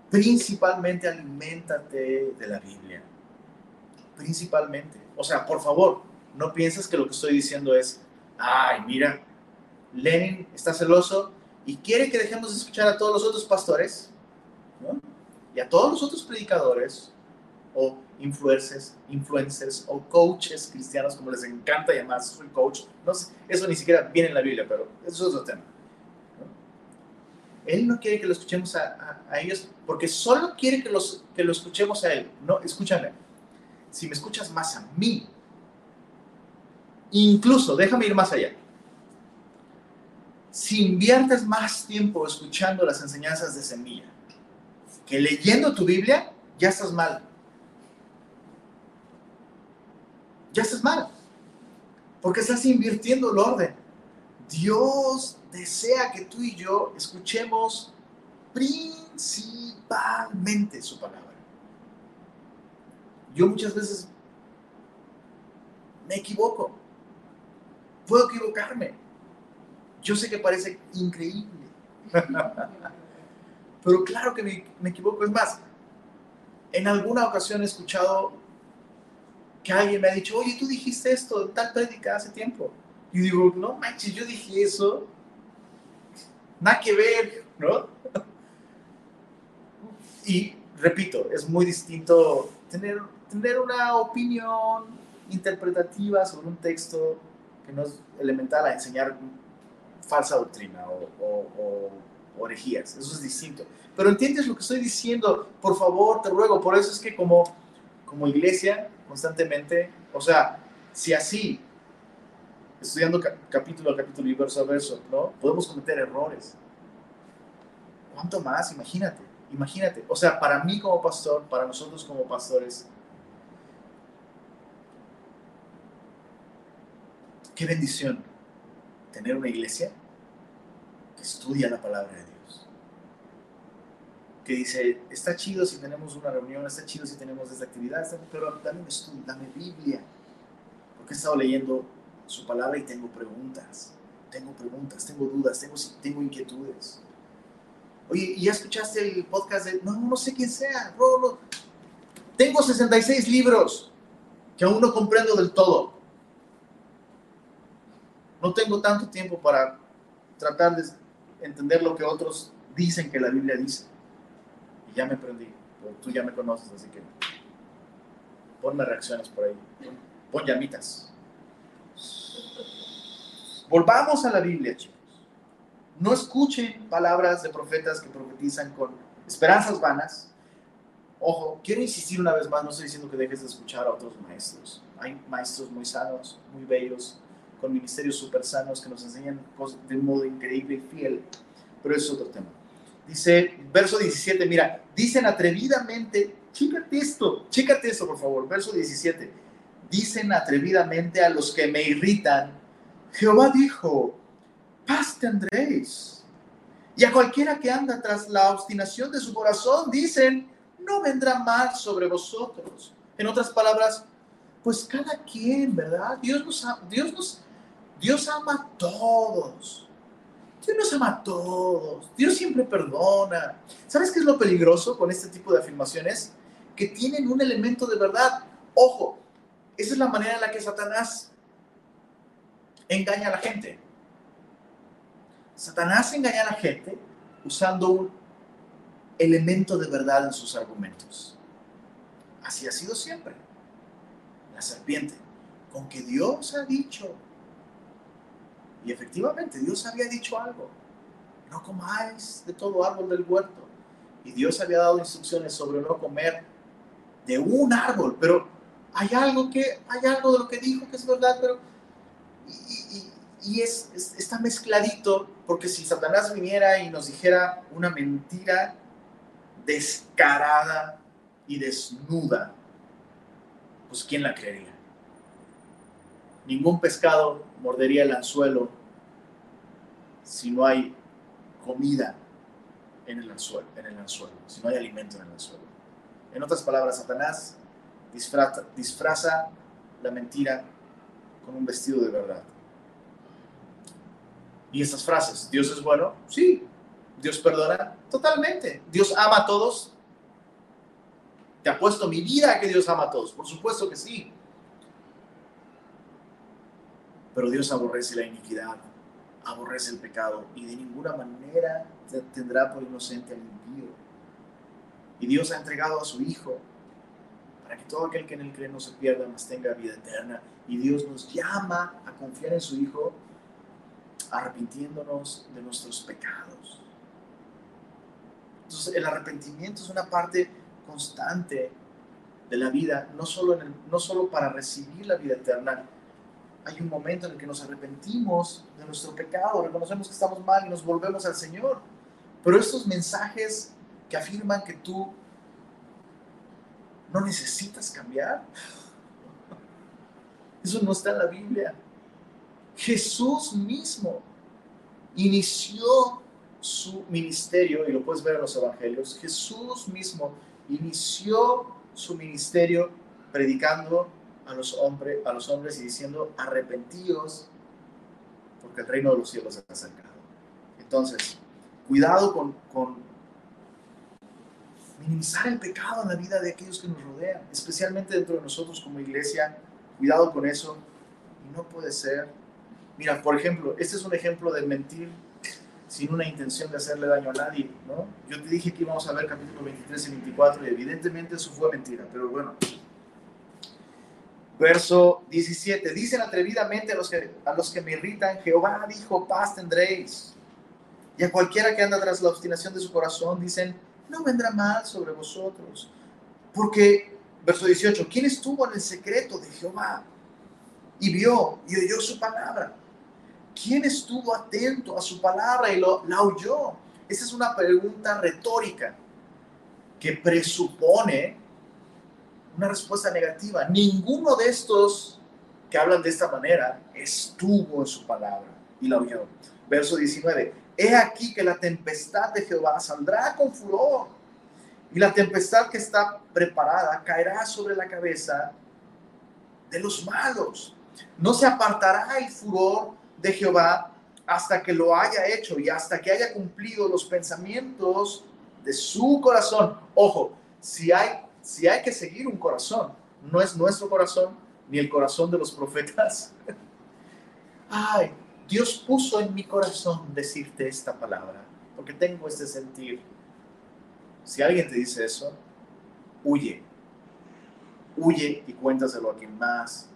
S1: principalmente aliméntate de la Biblia. Principalmente. O sea, por favor, no pienses que lo que estoy diciendo es, ay, mira, Lenin está celoso, y quiere que dejemos de escuchar a todos los otros pastores y a todos los otros predicadores o influencers, influencers o coaches cristianos, como les encanta llamar, soy coach. No eso ni siquiera viene en la Biblia, pero eso es otro tema. Él no quiere que lo escuchemos a, ellos porque solo quiere que, los, que lo escuchemos a Él. No, escúchame. Si me escuchas más a mí, incluso, déjame ir más allá si inviertes más tiempo escuchando las enseñanzas de semilla que leyendo tu Biblia, ya estás mal. Ya estás mal. Porque estás invirtiendo el orden. Dios desea que tú y yo escuchemos principalmente su palabra. Yo muchas veces me equivoco. Puedo equivocarme yo sé que parece increíble, pero claro que me, equivoco. Es más, en alguna ocasión he escuchado que alguien me ha dicho, oye, tú dijiste esto en tal prédica hace tiempo. Y digo, no manches, yo dije eso. Nada que ver, ¿no? Y repito, es muy distinto tener, tener una opinión interpretativa sobre un texto que no es elemental a enseñar falsa doctrina o, orejías, eso es distinto. Pero entiendes lo que estoy diciendo, por favor, te ruego, por eso es que como, como iglesia, constantemente, o sea, si así, estudiando capítulo a capítulo y verso a verso, ¿no? Podemos cometer errores. ¿Cuánto más? Imagínate, imagínate. O sea, para mí como pastor, para nosotros como pastores, qué bendición tener una iglesia que estudia la palabra de Dios. Que dice, está chido si tenemos una reunión, está chido si tenemos esta actividad, pero dame un estudio, dame Biblia. Porque he estado leyendo su palabra y tengo preguntas. Tengo preguntas, tengo dudas, tengo, tengo inquietudes. Oye, ¿y ya escuchaste el podcast de.? No, no sé quién sea. Tengo 66 libros que aún no comprendo del todo no tengo tanto tiempo para tratar de entender lo que otros dicen que la Biblia dice. Y ya me prendí, tú ya me conoces, así que ponme reacciones por ahí, pon llamitas. Volvamos a la Biblia, chicos. No escuchen palabras de profetas que profetizan con esperanzas vanas. Ojo, quiero insistir una vez más, no estoy diciendo que dejes de escuchar a otros maestros. Hay maestros muy sanos, muy bellos, con ministerios super sanos que nos enseñan cosas de modo increíble y fiel, pero es otro tema. Dice, verso 17, mira, dicen atrevidamente, chécate esto, chécate esto por favor, verso 17, dicen atrevidamente a los que me irritan, Jehová dijo, paz tendréis. Y a cualquiera que anda tras la obstinación de su corazón, dicen, no vendrá mal sobre vosotros. En otras palabras, pues cada quien, ¿verdad? Dios nos, Dios nos, Dios ama a todos. Dios nos ama a todos. Dios siempre perdona. ¿Sabes qué es lo peligroso con este tipo de afirmaciones? Que tienen un elemento de verdad. Ojo, esa es la manera en la que Satanás engaña a la gente. Satanás engaña a la gente usando un elemento de verdad en sus argumentos. Así ha sido siempre. La serpiente, con que Dios ha dicho, y efectivamente Dios había dicho algo, no comáis de todo árbol del huerto. Y Dios había dado instrucciones sobre no comer de un árbol, pero hay algo que, hay algo de lo que dijo que es verdad, pero y, es, está mezcladito, porque si Satanás viniera y nos dijera una mentira descarada y desnuda, pues ¿quién la creería? Ningún pescado mordería el anzuelo si no hay comida en el anzuelo, en el anzuelo si no hay alimento en el anzuelo. En otras palabras, Satanás disfraza, la mentira con un vestido de verdad. Y estas frases, Dios es bueno, sí, Dios perdona totalmente. Dios ama a todos. Te apuesto mi vida a que Dios ama a todos. Por supuesto que sí. Pero Dios aborrece la iniquidad, aborrece el pecado y de ninguna manera tendrá por inocente al impío. Y Dios ha entregado a su Hijo para que todo aquel que en él cree no se pierda, mas tenga vida eterna. Y Dios nos llama a confiar en su Hijo arrepintiéndonos de nuestros pecados. Entonces, el arrepentimiento es una parte constante de la vida, no solo, en el, no solo para recibir la vida eterna. Hay un momento en el que nos arrepentimos de nuestro pecado, reconocemos que estamos mal y nos volvemos al Señor. Pero estos mensajes que afirman que tú no necesitas cambiar, eso no está en la Biblia. Jesús mismo inició su ministerio, y lo puedes ver en los evangelios, Jesús mismo inició su ministerio predicando a los, hombres, a los hombres y diciendo, arrepentíos, porque el reino de los cielos se ha acercado. Entonces, cuidado con, con minimizar el pecado en la vida de aquellos que nos rodean, especialmente dentro de nosotros como iglesia. Cuidado con eso. Y no puede ser Mira, por ejemplo, este es un ejemplo de mentir sin una intención de hacerle daño a nadie, ¿no? Yo te dije que íbamos a ver capítulo 23 y 24 y evidentemente eso fue mentira, pero bueno. Verso 17, dicen atrevidamente a los que, a los que me irritan, Jehová dijo, paz tendréis. Y a cualquiera que anda tras la obstinación de su corazón, dicen, no vendrá mal sobre vosotros. Porque, verso 18, ¿quién estuvo en el secreto de Jehová? Y vio y oyó su palabra ¿Quién estuvo atento a su palabra y lo, la oyó? Esa es una pregunta retórica que presupone una respuesta negativa. Ninguno de estos que hablan de esta manera estuvo en su palabra y la oyó. Verso 19. He aquí que la tempestad de Jehová saldrá con furor y la tempestad que está preparada caerá sobre la cabeza de los malos. No se apartará el furor de Jehová hasta que lo haya hecho y hasta que haya cumplido los pensamientos de su corazón. Ojo, si hay, si hay que seguir un corazón, no es nuestro corazón ni el corazón de los profetas. Ay, Dios puso en mi corazón decirte esta palabra, porque tengo este sentir. Si alguien te dice eso, huye. Huye y cuéntaselo a quien más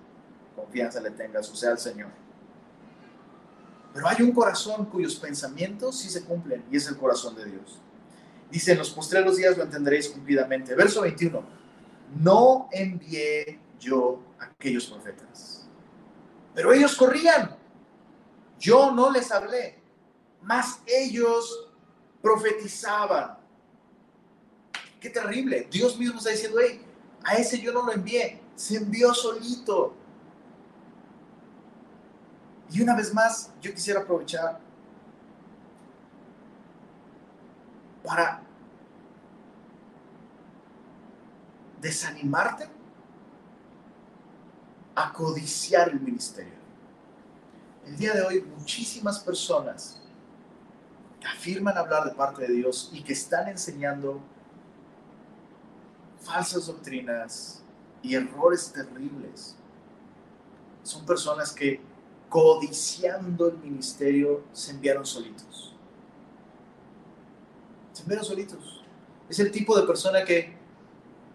S1: confianza le tengas, o sea, al Señor. Pero hay un corazón cuyos pensamientos sí se cumplen y es el corazón de Dios. Dice, en los postreros días lo entenderéis cumplidamente. Verso 21. No envié yo a aquellos profetas. Pero ellos corrían. Yo no les hablé, más ellos profetizaban. Qué terrible. Dios mismo está diciendo, hey, a ese yo no lo envié, se envió solito. Y una vez más, yo quisiera aprovechar para desanimarte a codiciar el ministerio. El día de hoy muchísimas personas que afirman hablar de parte de Dios y que están enseñando falsas doctrinas y errores terribles. Son personas que codiciando el ministerio se enviaron solitos. Se enviaron solitos. Es el tipo de persona que,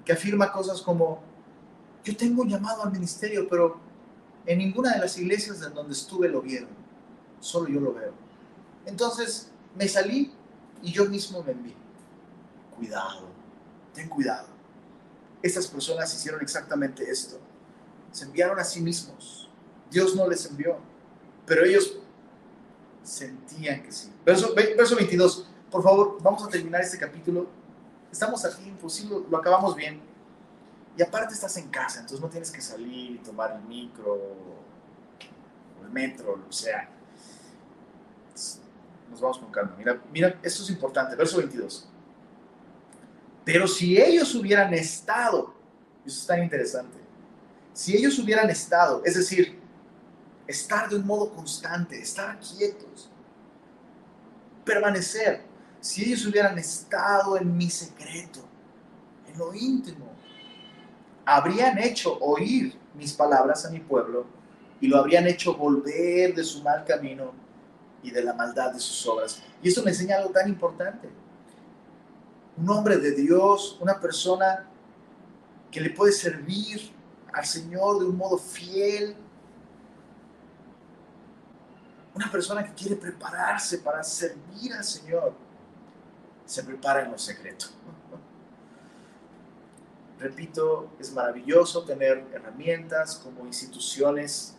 S1: que afirma cosas como, yo tengo un llamado al ministerio, pero en ninguna de las iglesias en donde estuve lo vieron. Solo yo lo veo. Entonces me salí y yo mismo me envié. Cuidado, ten cuidado. Estas personas hicieron exactamente esto. Se enviaron a sí mismos. Dios no les envió, pero ellos sentían que sí. Verso, verso 22. Por favor, vamos a terminar este capítulo. Estamos aquí, imposible, lo acabamos bien y aparte estás en casa, entonces no tienes que salir y tomar el micro o el metro, o sea. Nos vamos con calma. Mira, mira, esto es importante. Verso 22. Pero si ellos hubieran estado, eso es tan interesante, si ellos hubieran estado, es decir, estar de un modo constante, estar quietos, permanecer, si ellos hubieran estado en mi secreto, en lo íntimo, habrían hecho oír mis palabras a mi pueblo y lo habrían hecho volver de su mal camino y de la maldad de sus obras. Y eso me enseña algo tan importante. Un hombre de Dios, una persona que le puede servir al Señor de un modo fiel, una persona que quiere prepararse para servir al Señor, se prepara en lo secreto. Repito, es maravilloso tener herramientas como instituciones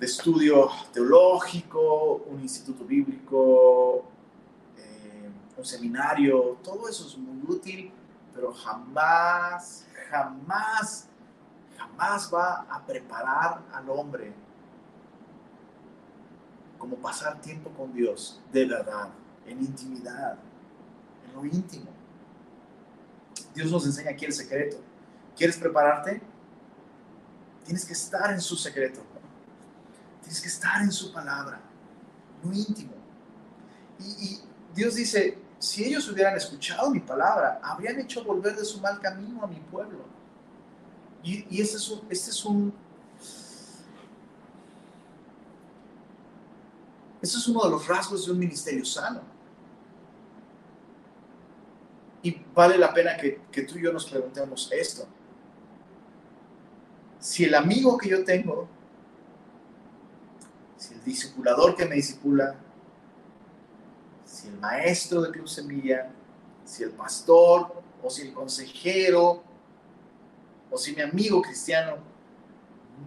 S1: de estudio teológico, un instituto bíblico, eh, un seminario, todo eso es muy útil, pero jamás, jamás, jamás va a preparar al hombre como pasar tiempo con Dios de verdad, en intimidad, en lo íntimo. Dios nos enseña aquí el secreto. ¿Quieres prepararte? Tienes que estar en su secreto. Tienes que estar en su palabra, lo íntimo. Y, Dios dice, si ellos hubieran escuchado mi palabra, habrían hecho volver de su mal camino a mi pueblo. Y, este, es un, este es un... Este es uno de los rasgos de un ministerio sano vale la pena que, tú y yo nos preguntemos esto. Si el amigo que yo tengo, si el discipulador que me disipula, si el maestro de Club Semilla, si el pastor, o si el consejero, o si mi amigo cristiano,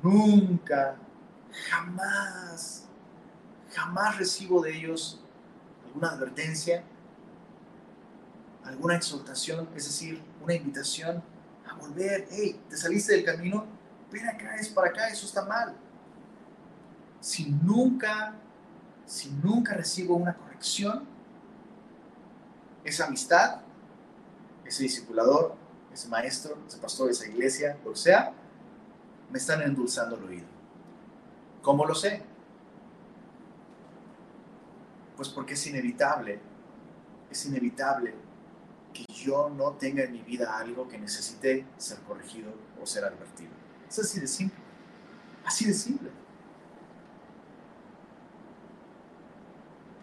S1: nunca, jamás, jamás recibo de ellos alguna advertencia, alguna exhortación, es decir, una invitación a volver, hey, te saliste del camino, ven acá, es para acá, eso está mal. Si nunca, si nunca recibo una corrección, esa amistad, ese discipulador, ese maestro, ese pastor, esa iglesia, lo que sea, me están endulzando el oído. ¿Cómo lo sé? Pues porque es inevitable, es inevitable que yo no tenga en mi vida algo que necesite ser corregido o ser advertido. Es así de simple. Así de simple.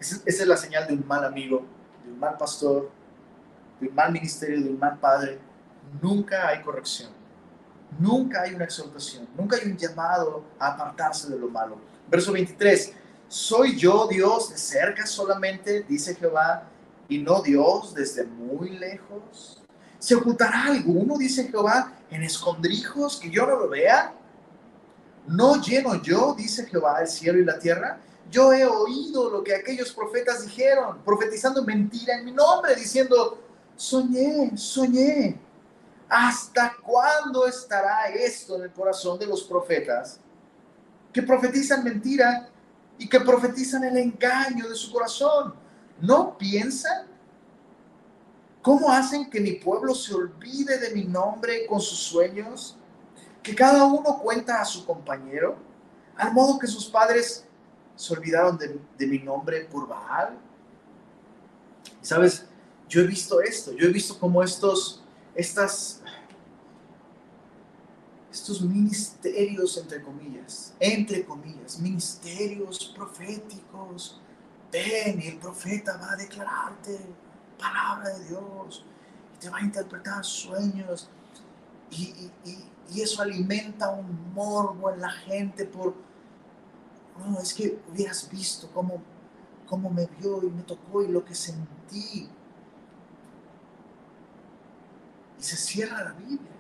S1: Esa es la señal de un mal amigo, de un mal pastor, de un mal ministerio, de un mal padre. Nunca hay corrección. Nunca hay una exhortación. Nunca hay un llamado a apartarse de lo malo. Verso 23. ¿Soy yo Dios de cerca solamente? Dice Jehová y no Dios desde muy lejos? ¿Se ocultará alguno, dice Jehová, en escondrijos que yo no lo vea? ¿No lleno yo, dice Jehová, el cielo y la tierra? Yo he oído lo que aquellos profetas dijeron, profetizando mentira en mi nombre, diciendo, soñé, soñé. ¿Hasta cuándo estará esto en el corazón de los profetas que profetizan mentira y que profetizan el engaño de su corazón? ¿No piensan? ¿Cómo hacen que mi pueblo se olvide de mi nombre con sus sueños? Que cada uno cuenta a su compañero, al modo que sus padres se olvidaron de, mi nombre por Baal. ¿Sabes? Yo he visto esto, yo he visto cómo estos, estas, estos ministerios, entre comillas, entre comillas, ministerios proféticos, ven y el profeta va a declararte palabra de Dios y te va a interpretar sueños y, y, y eso alimenta un morbo en la gente por, no, es que hubieras visto cómo, cómo me vio y me tocó y lo que sentí y se cierra la Biblia.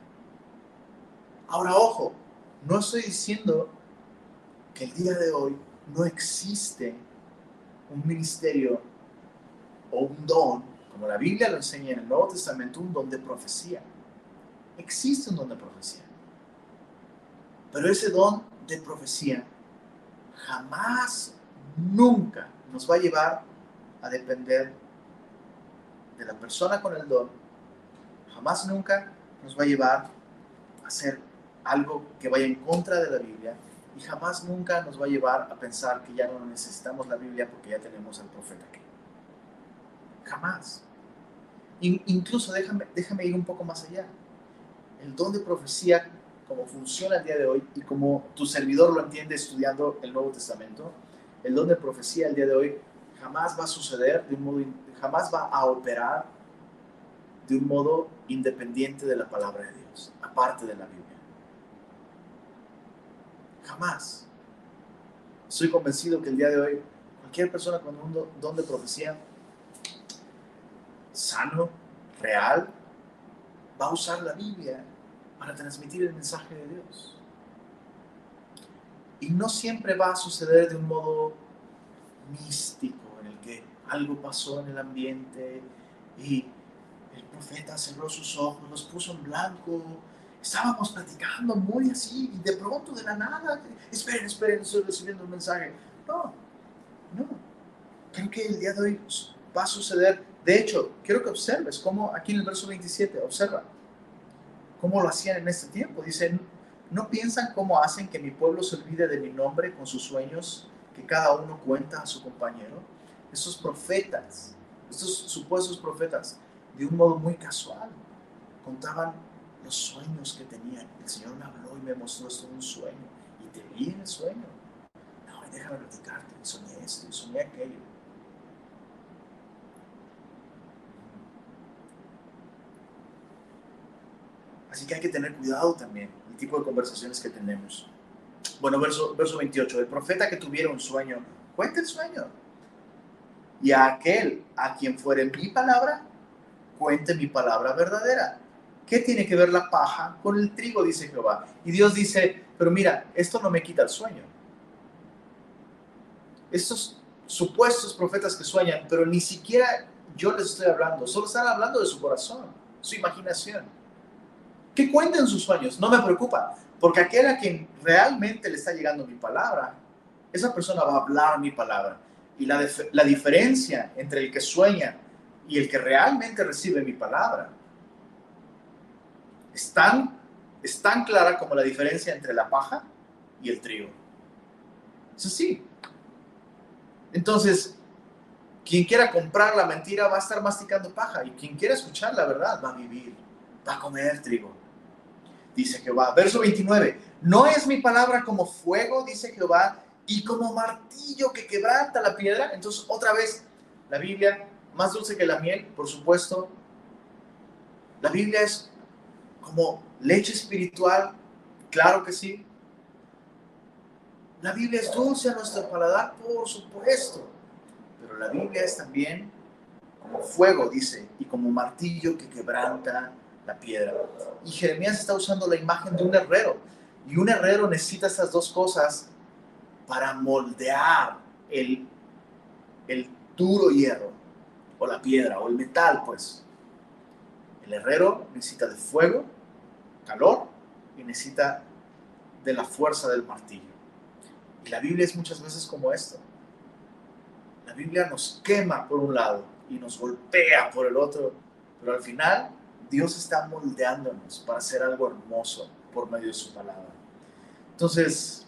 S1: Ahora, ojo, no estoy diciendo que el día de hoy no existe un ministerio o un don, como la Biblia lo enseña en el Nuevo Testamento, un don de profecía. Existe un don de profecía. Pero ese don de profecía jamás, nunca nos va a llevar a depender de la persona con el don jamás nunca nos va a llevar a hacer algo que vaya en contra de la Biblia y jamás nunca nos va a llevar a pensar que ya no necesitamos la Biblia porque ya tenemos al profeta aquí. Jamás. incluso déjame, déjame ir un poco más allá. El don de profecía, como funciona el día de hoy y como tu servidor lo entiende estudiando el Nuevo Testamento, el don de profecía el día de hoy jamás va a suceder de un modo, jamás va a operar de un modo independiente de la palabra de Dios, aparte de la Biblia. Jamás. Estoy convencido que el día de hoy cualquier persona con un don de profecía sano, real, va a usar la Biblia para transmitir el mensaje de Dios. Y no siempre va a suceder de un modo místico, en el que algo pasó en el ambiente y el profeta cerró sus ojos, los puso en blanco. Estábamos platicando muy así y de pronto de la nada, esperen, esperen, estoy recibiendo un mensaje. No, no. Creo que el día de hoy va a suceder. De hecho, quiero que observes cómo aquí en el verso 27, observa cómo lo hacían en este tiempo. Dicen, no piensan cómo hacen que mi pueblo se olvide de mi nombre con sus sueños que cada uno cuenta a su compañero. Esos profetas, estos supuestos profetas, de un modo muy casual. Contaban los sueños que tenían. El Señor me habló y me mostró esto en un sueño. Y te vi en el sueño. No, déjame platicarte. Soñé esto y soñé aquello. Así que hay que tener cuidado también el tipo de conversaciones que tenemos. Bueno, verso, verso 28. El profeta que tuviera un sueño, cuente el sueño. Y a aquel a quien fuere mi palabra, cuente mi palabra verdadera. ¿Qué tiene que ver la paja con el trigo? Dice Jehová. Y Dios dice, pero mira, esto no me quita el sueño. Estos supuestos profetas que sueñan, pero ni siquiera yo les estoy hablando, solo están hablando de su corazón, su imaginación. Que cuenten sus sueños, no me preocupa, porque aquel a quien realmente le está llegando mi palabra, esa persona va a hablar mi palabra. Y la, la diferencia entre el que sueña y el que realmente recibe mi palabra. Es tan, es tan clara como la diferencia entre la paja y el trigo. Es así. Entonces, quien quiera comprar la mentira va a estar masticando paja y quien quiera escuchar la verdad va a vivir, va a comer trigo. Dice Jehová. Verso 29. No es mi palabra como fuego, dice Jehová, y como martillo que quebranta la piedra. Entonces, otra vez, la Biblia más dulce que la miel, por supuesto. La Biblia es como leche espiritual, claro que sí. La Biblia es dulce a nuestro paladar, por supuesto. Pero la Biblia es también como fuego, dice, y como martillo que quebranta la piedra. Y Jeremías está usando la imagen de un herrero. Y un herrero necesita estas dos cosas para moldear el, el duro hierro, o la piedra, o el metal, pues. El herrero necesita de fuego, calor, y necesita de la fuerza del martillo. Y la Biblia es muchas veces como esto. La Biblia nos quema por un lado y nos golpea por el otro, pero al final Dios está moldeándonos para hacer algo hermoso por medio de su palabra. Entonces,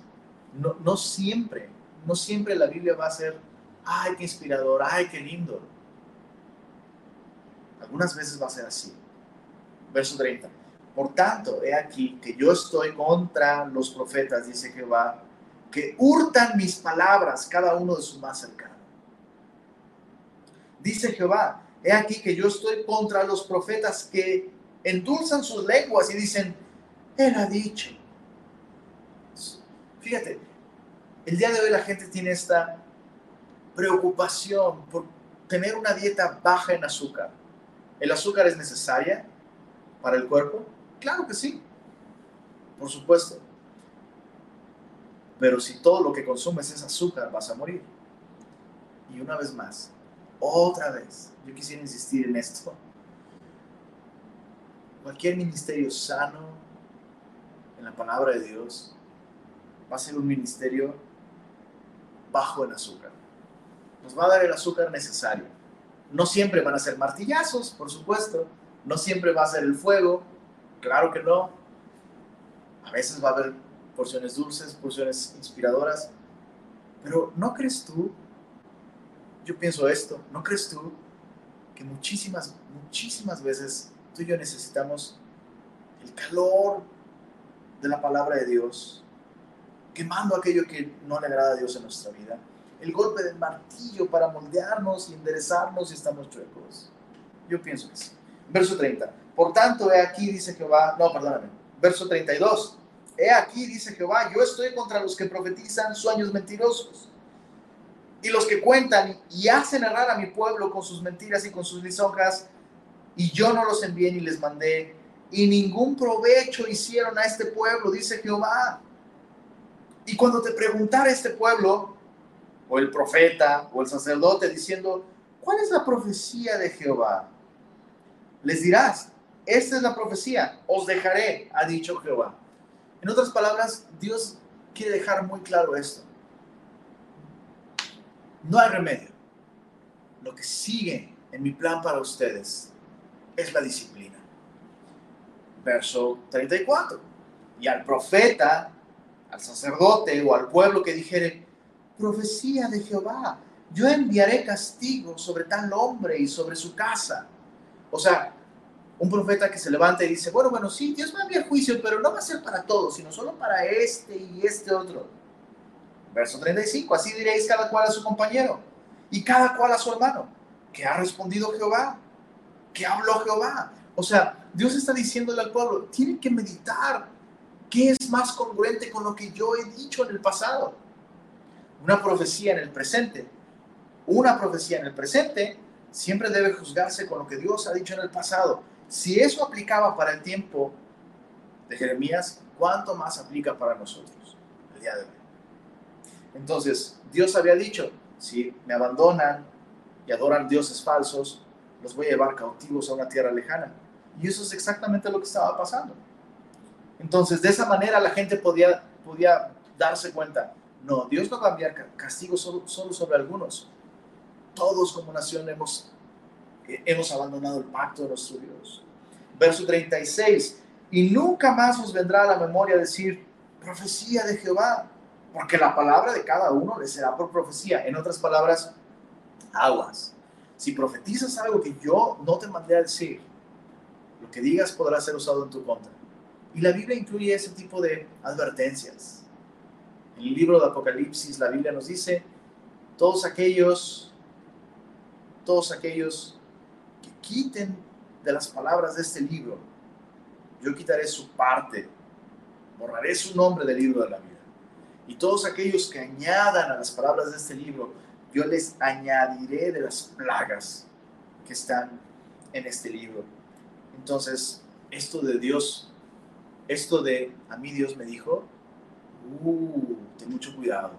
S1: no, no siempre, no siempre la Biblia va a ser, ay, qué inspirador, ay, qué lindo. Algunas veces va a ser así. Verso 30. Por tanto, he aquí que yo estoy contra los profetas, dice Jehová, que hurtan mis palabras, cada uno de su más cercano. Dice Jehová, he aquí que yo estoy contra los profetas que endulzan sus lenguas y dicen, él ha dicho. Fíjate, el día de hoy la gente tiene esta preocupación por tener una dieta baja en azúcar. ¿El azúcar es necesaria para el cuerpo? Claro que sí, por supuesto. Pero si todo lo que consumes es azúcar, vas a morir. Y una vez más, otra vez, yo quisiera insistir en esto. Cualquier ministerio sano en la palabra de Dios va a ser un ministerio bajo en azúcar. Nos va a dar el azúcar necesario. No siempre van a ser martillazos, por supuesto. No siempre va a ser el fuego. Claro que no. A veces va a haber porciones dulces, porciones inspiradoras. Pero ¿no crees tú yo pienso esto, ¿no crees tú que muchísimas, muchísimas veces tú y yo necesitamos el calor de la palabra de Dios, quemando aquello que no le agrada a Dios en nuestra vida, el golpe del martillo para moldearnos y enderezarnos si estamos chuecos? Yo pienso que sí. Verso 30. Por tanto, he aquí, dice Jehová, no, perdóname. Verso 32. He aquí, dice Jehová, yo estoy contra los que profetizan sueños mentirosos y los que cuentan y hacen errar a mi pueblo con sus mentiras y con sus lisonjas, y yo no los envié ni les mandé, y ningún provecho hicieron a este pueblo, dice Jehová. Y cuando te preguntara este pueblo, o el profeta, o el sacerdote, diciendo, ¿cuál es la profecía de Jehová? Les dirás, esta es la profecía, os dejaré, ha dicho Jehová. En otras palabras, Dios quiere dejar muy claro esto no hay remedio. Lo que sigue en mi plan para ustedes es la disciplina. Verso 34. Y al profeta, al sacerdote o al pueblo que dijere, profecía de Jehová, yo enviaré castigo sobre tal hombre y sobre su casa. O sea, un profeta que se levanta y dice, bueno, bueno, sí, Dios va a enviar juicio, pero no va a ser para todos, sino solo para este y este otro. Verso 35, así diréis cada cual a su compañero y cada cual a su hermano, que ha respondido Jehová, que habló Jehová. O sea, Dios está diciéndole al pueblo, tienen que meditar qué es más congruente con lo que yo he dicho en el pasado. Una profecía en el presente. Una profecía en el presente siempre debe juzgarse con lo que Dios ha dicho en el pasado. Si eso aplicaba para el tiempo de Jeremías, ¿cuánto más aplica para nosotros el día de hoy? Entonces, Dios había dicho, si me abandonan y adoran dioses falsos, los voy a llevar cautivos a una tierra lejana. Y eso es exactamente lo que estaba pasando. Entonces, de esa manera la gente podía, podía darse cuenta, no, Dios no va a enviar castigo solo, solo sobre algunos. Todos como nación hemos, hemos abandonado el pacto de nuestro Dios. Verso 36, y nunca más os vendrá a la memoria decir, profecía de Jehová, porque la palabra de cada uno le será por profecía. En otras palabras, aguas. Si profetizas algo que yo no te mandé a decir, lo que digas podrá ser usado en tu contra. Y la Biblia incluye ese tipo de advertencias. En el libro de Apocalipsis, la Biblia nos dice, todos aquellos, todos aquellos que quiten de las palabras de este libro, yo quitaré su parte, borraré su nombre del libro de la vida y todos aquellos que añadan a las palabras de este libro, yo les añadiré de las plagas que están en este libro. Entonces, esto de Dios esto de a mí Dios me dijo, uh, ten mucho cuidado.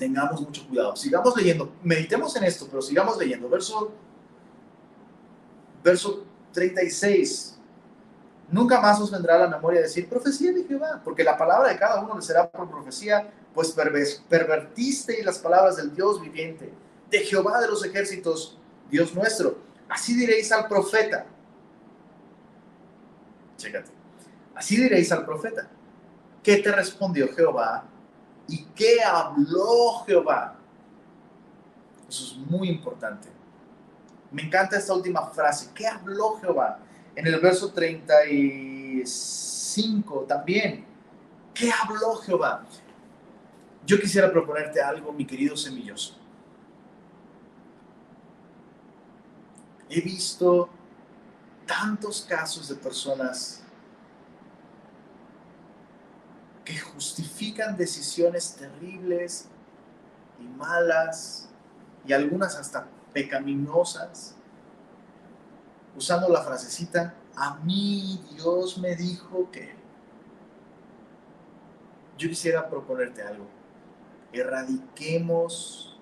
S1: Tengamos mucho cuidado. Sigamos leyendo, meditemos en esto, pero sigamos leyendo. Verso, verso 36. Nunca más os vendrá a la memoria decir profecía de Jehová, porque la palabra de cada uno le será por profecía, pues pervertisteis las palabras del Dios viviente, de Jehová de los ejércitos, Dios nuestro. Así diréis al profeta. Así diréis al profeta. ¿Qué te respondió Jehová? ¿Y qué habló Jehová? Eso es muy importante. Me encanta esta última frase. ¿Qué habló Jehová? En el verso 35 también. ¿Qué habló Jehová? Yo quisiera proponerte algo, mi querido semilloso. He visto tantos casos de personas que justifican decisiones terribles y malas y algunas hasta pecaminosas usando la frasecita, a mí Dios me dijo que... Yo quisiera proponerte algo. Erradiquemos,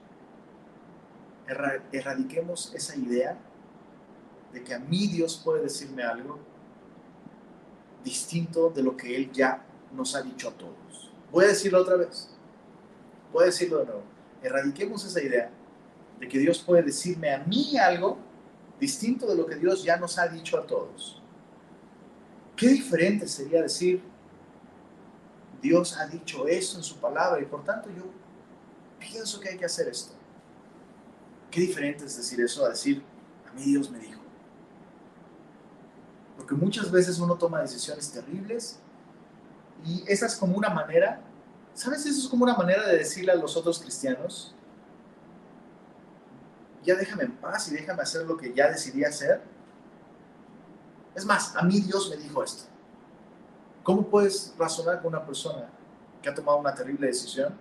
S1: erradiquemos esa idea de que a mí Dios puede decirme algo distinto de lo que Él ya nos ha dicho a todos. Voy a decirlo otra vez. Voy a decirlo de nuevo. Erradiquemos esa idea de que Dios puede decirme a mí algo distinto de lo que Dios ya nos ha dicho a todos. Qué diferente sería decir, Dios ha dicho esto en su palabra y por tanto yo pienso que hay que hacer esto. Qué diferente es decir eso a decir, a mí Dios me dijo. Porque muchas veces uno toma decisiones terribles y esa es como una manera, ¿sabes? Eso es como una manera de decirle a los otros cristianos, ya déjame en paz y déjame hacer lo que ya decidí hacer. Es más, a mí Dios me dijo esto. ¿Cómo puedes razonar con una persona que ha tomado una terrible decisión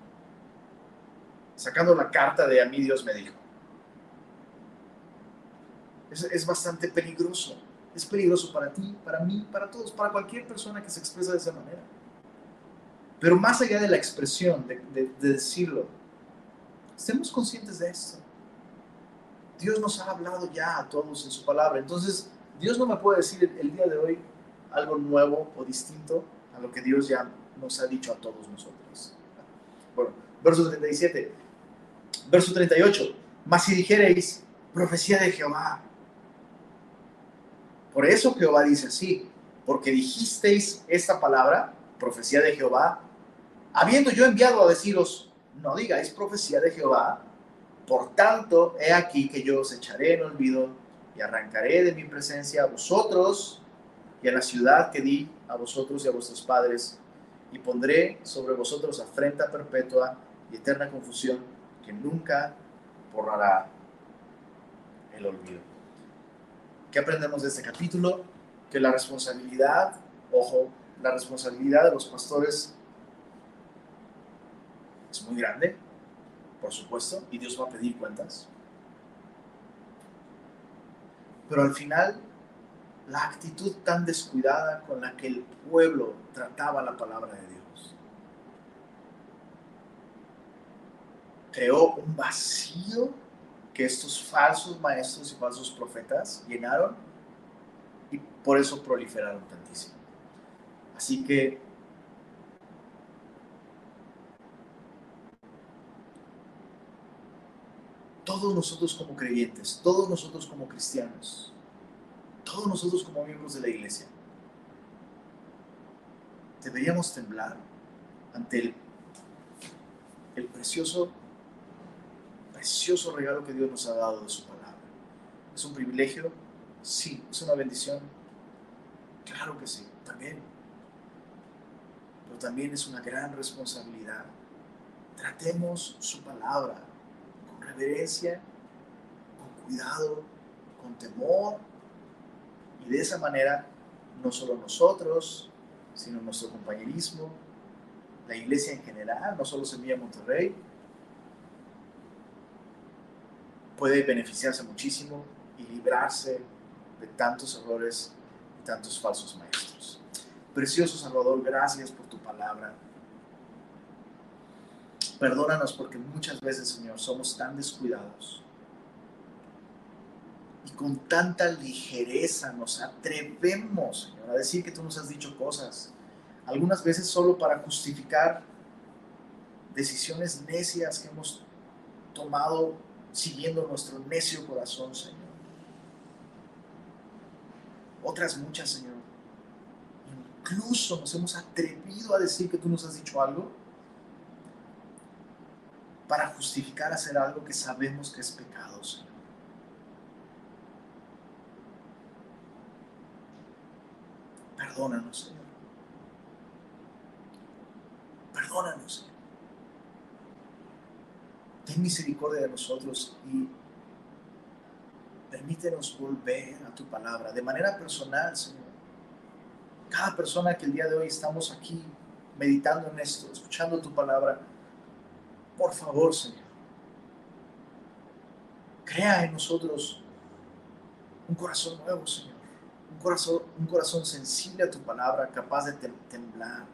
S1: sacando la carta de a mí Dios me dijo? Es, es bastante peligroso. Es peligroso para ti, para mí, para todos, para cualquier persona que se expresa de esa manera. Pero más allá de la expresión, de, de decirlo, estemos conscientes de esto. Dios nos ha hablado ya a todos en su palabra. Entonces, Dios no me puede decir el, día de hoy algo nuevo o distinto a lo que Dios ya nos ha dicho a todos nosotros. Bueno, verso 37. Verso 38. Mas si dijereis, profecía de Jehová. Por eso Jehová dice así, porque dijisteis esta palabra, profecía de Jehová, habiendo yo enviado a deciros, no digáis profecía de Jehová, por tanto, he aquí que yo os echaré en olvido y arrancaré de mi presencia a vosotros y a la ciudad que di a vosotros y a vuestros padres, y pondré sobre vosotros afrenta perpetua y eterna confusión que nunca borrará el olvido. ¿Qué aprendemos de este capítulo? Que la responsabilidad, ojo, la responsabilidad de los pastores es muy grande, por supuesto, y Dios va a pedir cuentas. Pero al final, la actitud tan descuidada con la que el pueblo trataba la palabra de Dios creó un vacío que estos falsos maestros y falsos profetas llenaron y por eso proliferaron tantísimo. Así que todos nosotros como creyentes, todos nosotros como cristianos, todos nosotros como miembros de la iglesia, deberíamos temblar ante el, el precioso, precioso regalo que Dios nos ha dado de su palabra. ¿Es un privilegio? Sí. ¿Es una bendición? Claro que sí, también. Pero también es una gran responsabilidad. Tratemos su palabra reverencia, con cuidado, con temor. Y de esa manera, no solo nosotros, sino nuestro compañerismo, la iglesia en general, no solo Semilla Monterrey, puede beneficiarse muchísimo y librarse de tantos errores y tantos falsos maestros. Precioso Salvador, gracias por tu palabra. Perdónanos porque muchas veces, Señor, somos tan descuidados y con tanta ligereza nos atrevemos, Señor, a decir que tú nos has dicho cosas, algunas veces solo para justificar decisiones necias que hemos tomado siguiendo nuestro necio corazón, Señor. Otras muchas, Señor. Incluso nos hemos atrevido a decir que tú nos has dicho algo para justificar hacer algo que sabemos que es pecado, Señor. Perdónanos, Señor. Perdónanos, Señor. Ten misericordia de nosotros y permítenos volver a tu palabra de manera personal, Señor. Cada persona que el día de hoy estamos aquí meditando en esto, escuchando tu palabra, por favor, Señor, crea en nosotros un corazón nuevo, Señor. Un corazón, un corazón sensible a tu palabra, capaz de temblar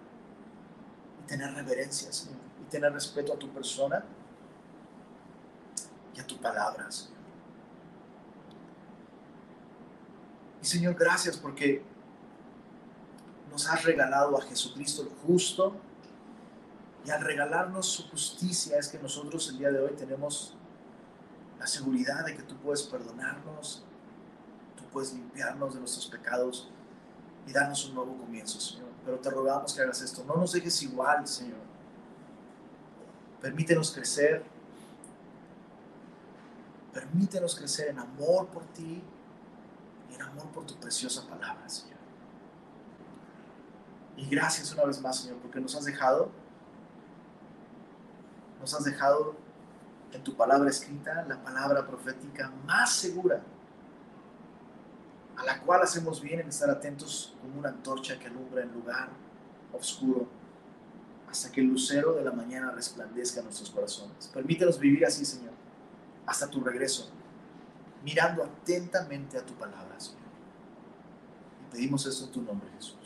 S1: y tener reverencia, Señor, y tener respeto a tu persona y a tu palabra, Señor. Y Señor, gracias porque nos has regalado a Jesucristo el justo y al regalarnos su justicia es que nosotros el día de hoy tenemos la seguridad de que tú puedes perdonarnos, tú puedes limpiarnos de nuestros pecados y darnos un nuevo comienzo, Señor. Pero te rogamos que hagas esto. No nos dejes igual, Señor. Permítenos crecer. Permítenos crecer en amor por ti y en amor por tu preciosa palabra, Señor. Y gracias una vez más, Señor, porque nos has dejado nos has dejado en tu palabra escrita la palabra profética más segura, a la cual hacemos bien en estar atentos como una antorcha que alumbra en lugar oscuro, hasta que el lucero de la mañana resplandezca en nuestros corazones. Permítenos vivir así, Señor, hasta tu regreso, mirando atentamente a tu palabra, Señor. Y pedimos esto en tu nombre, Jesús.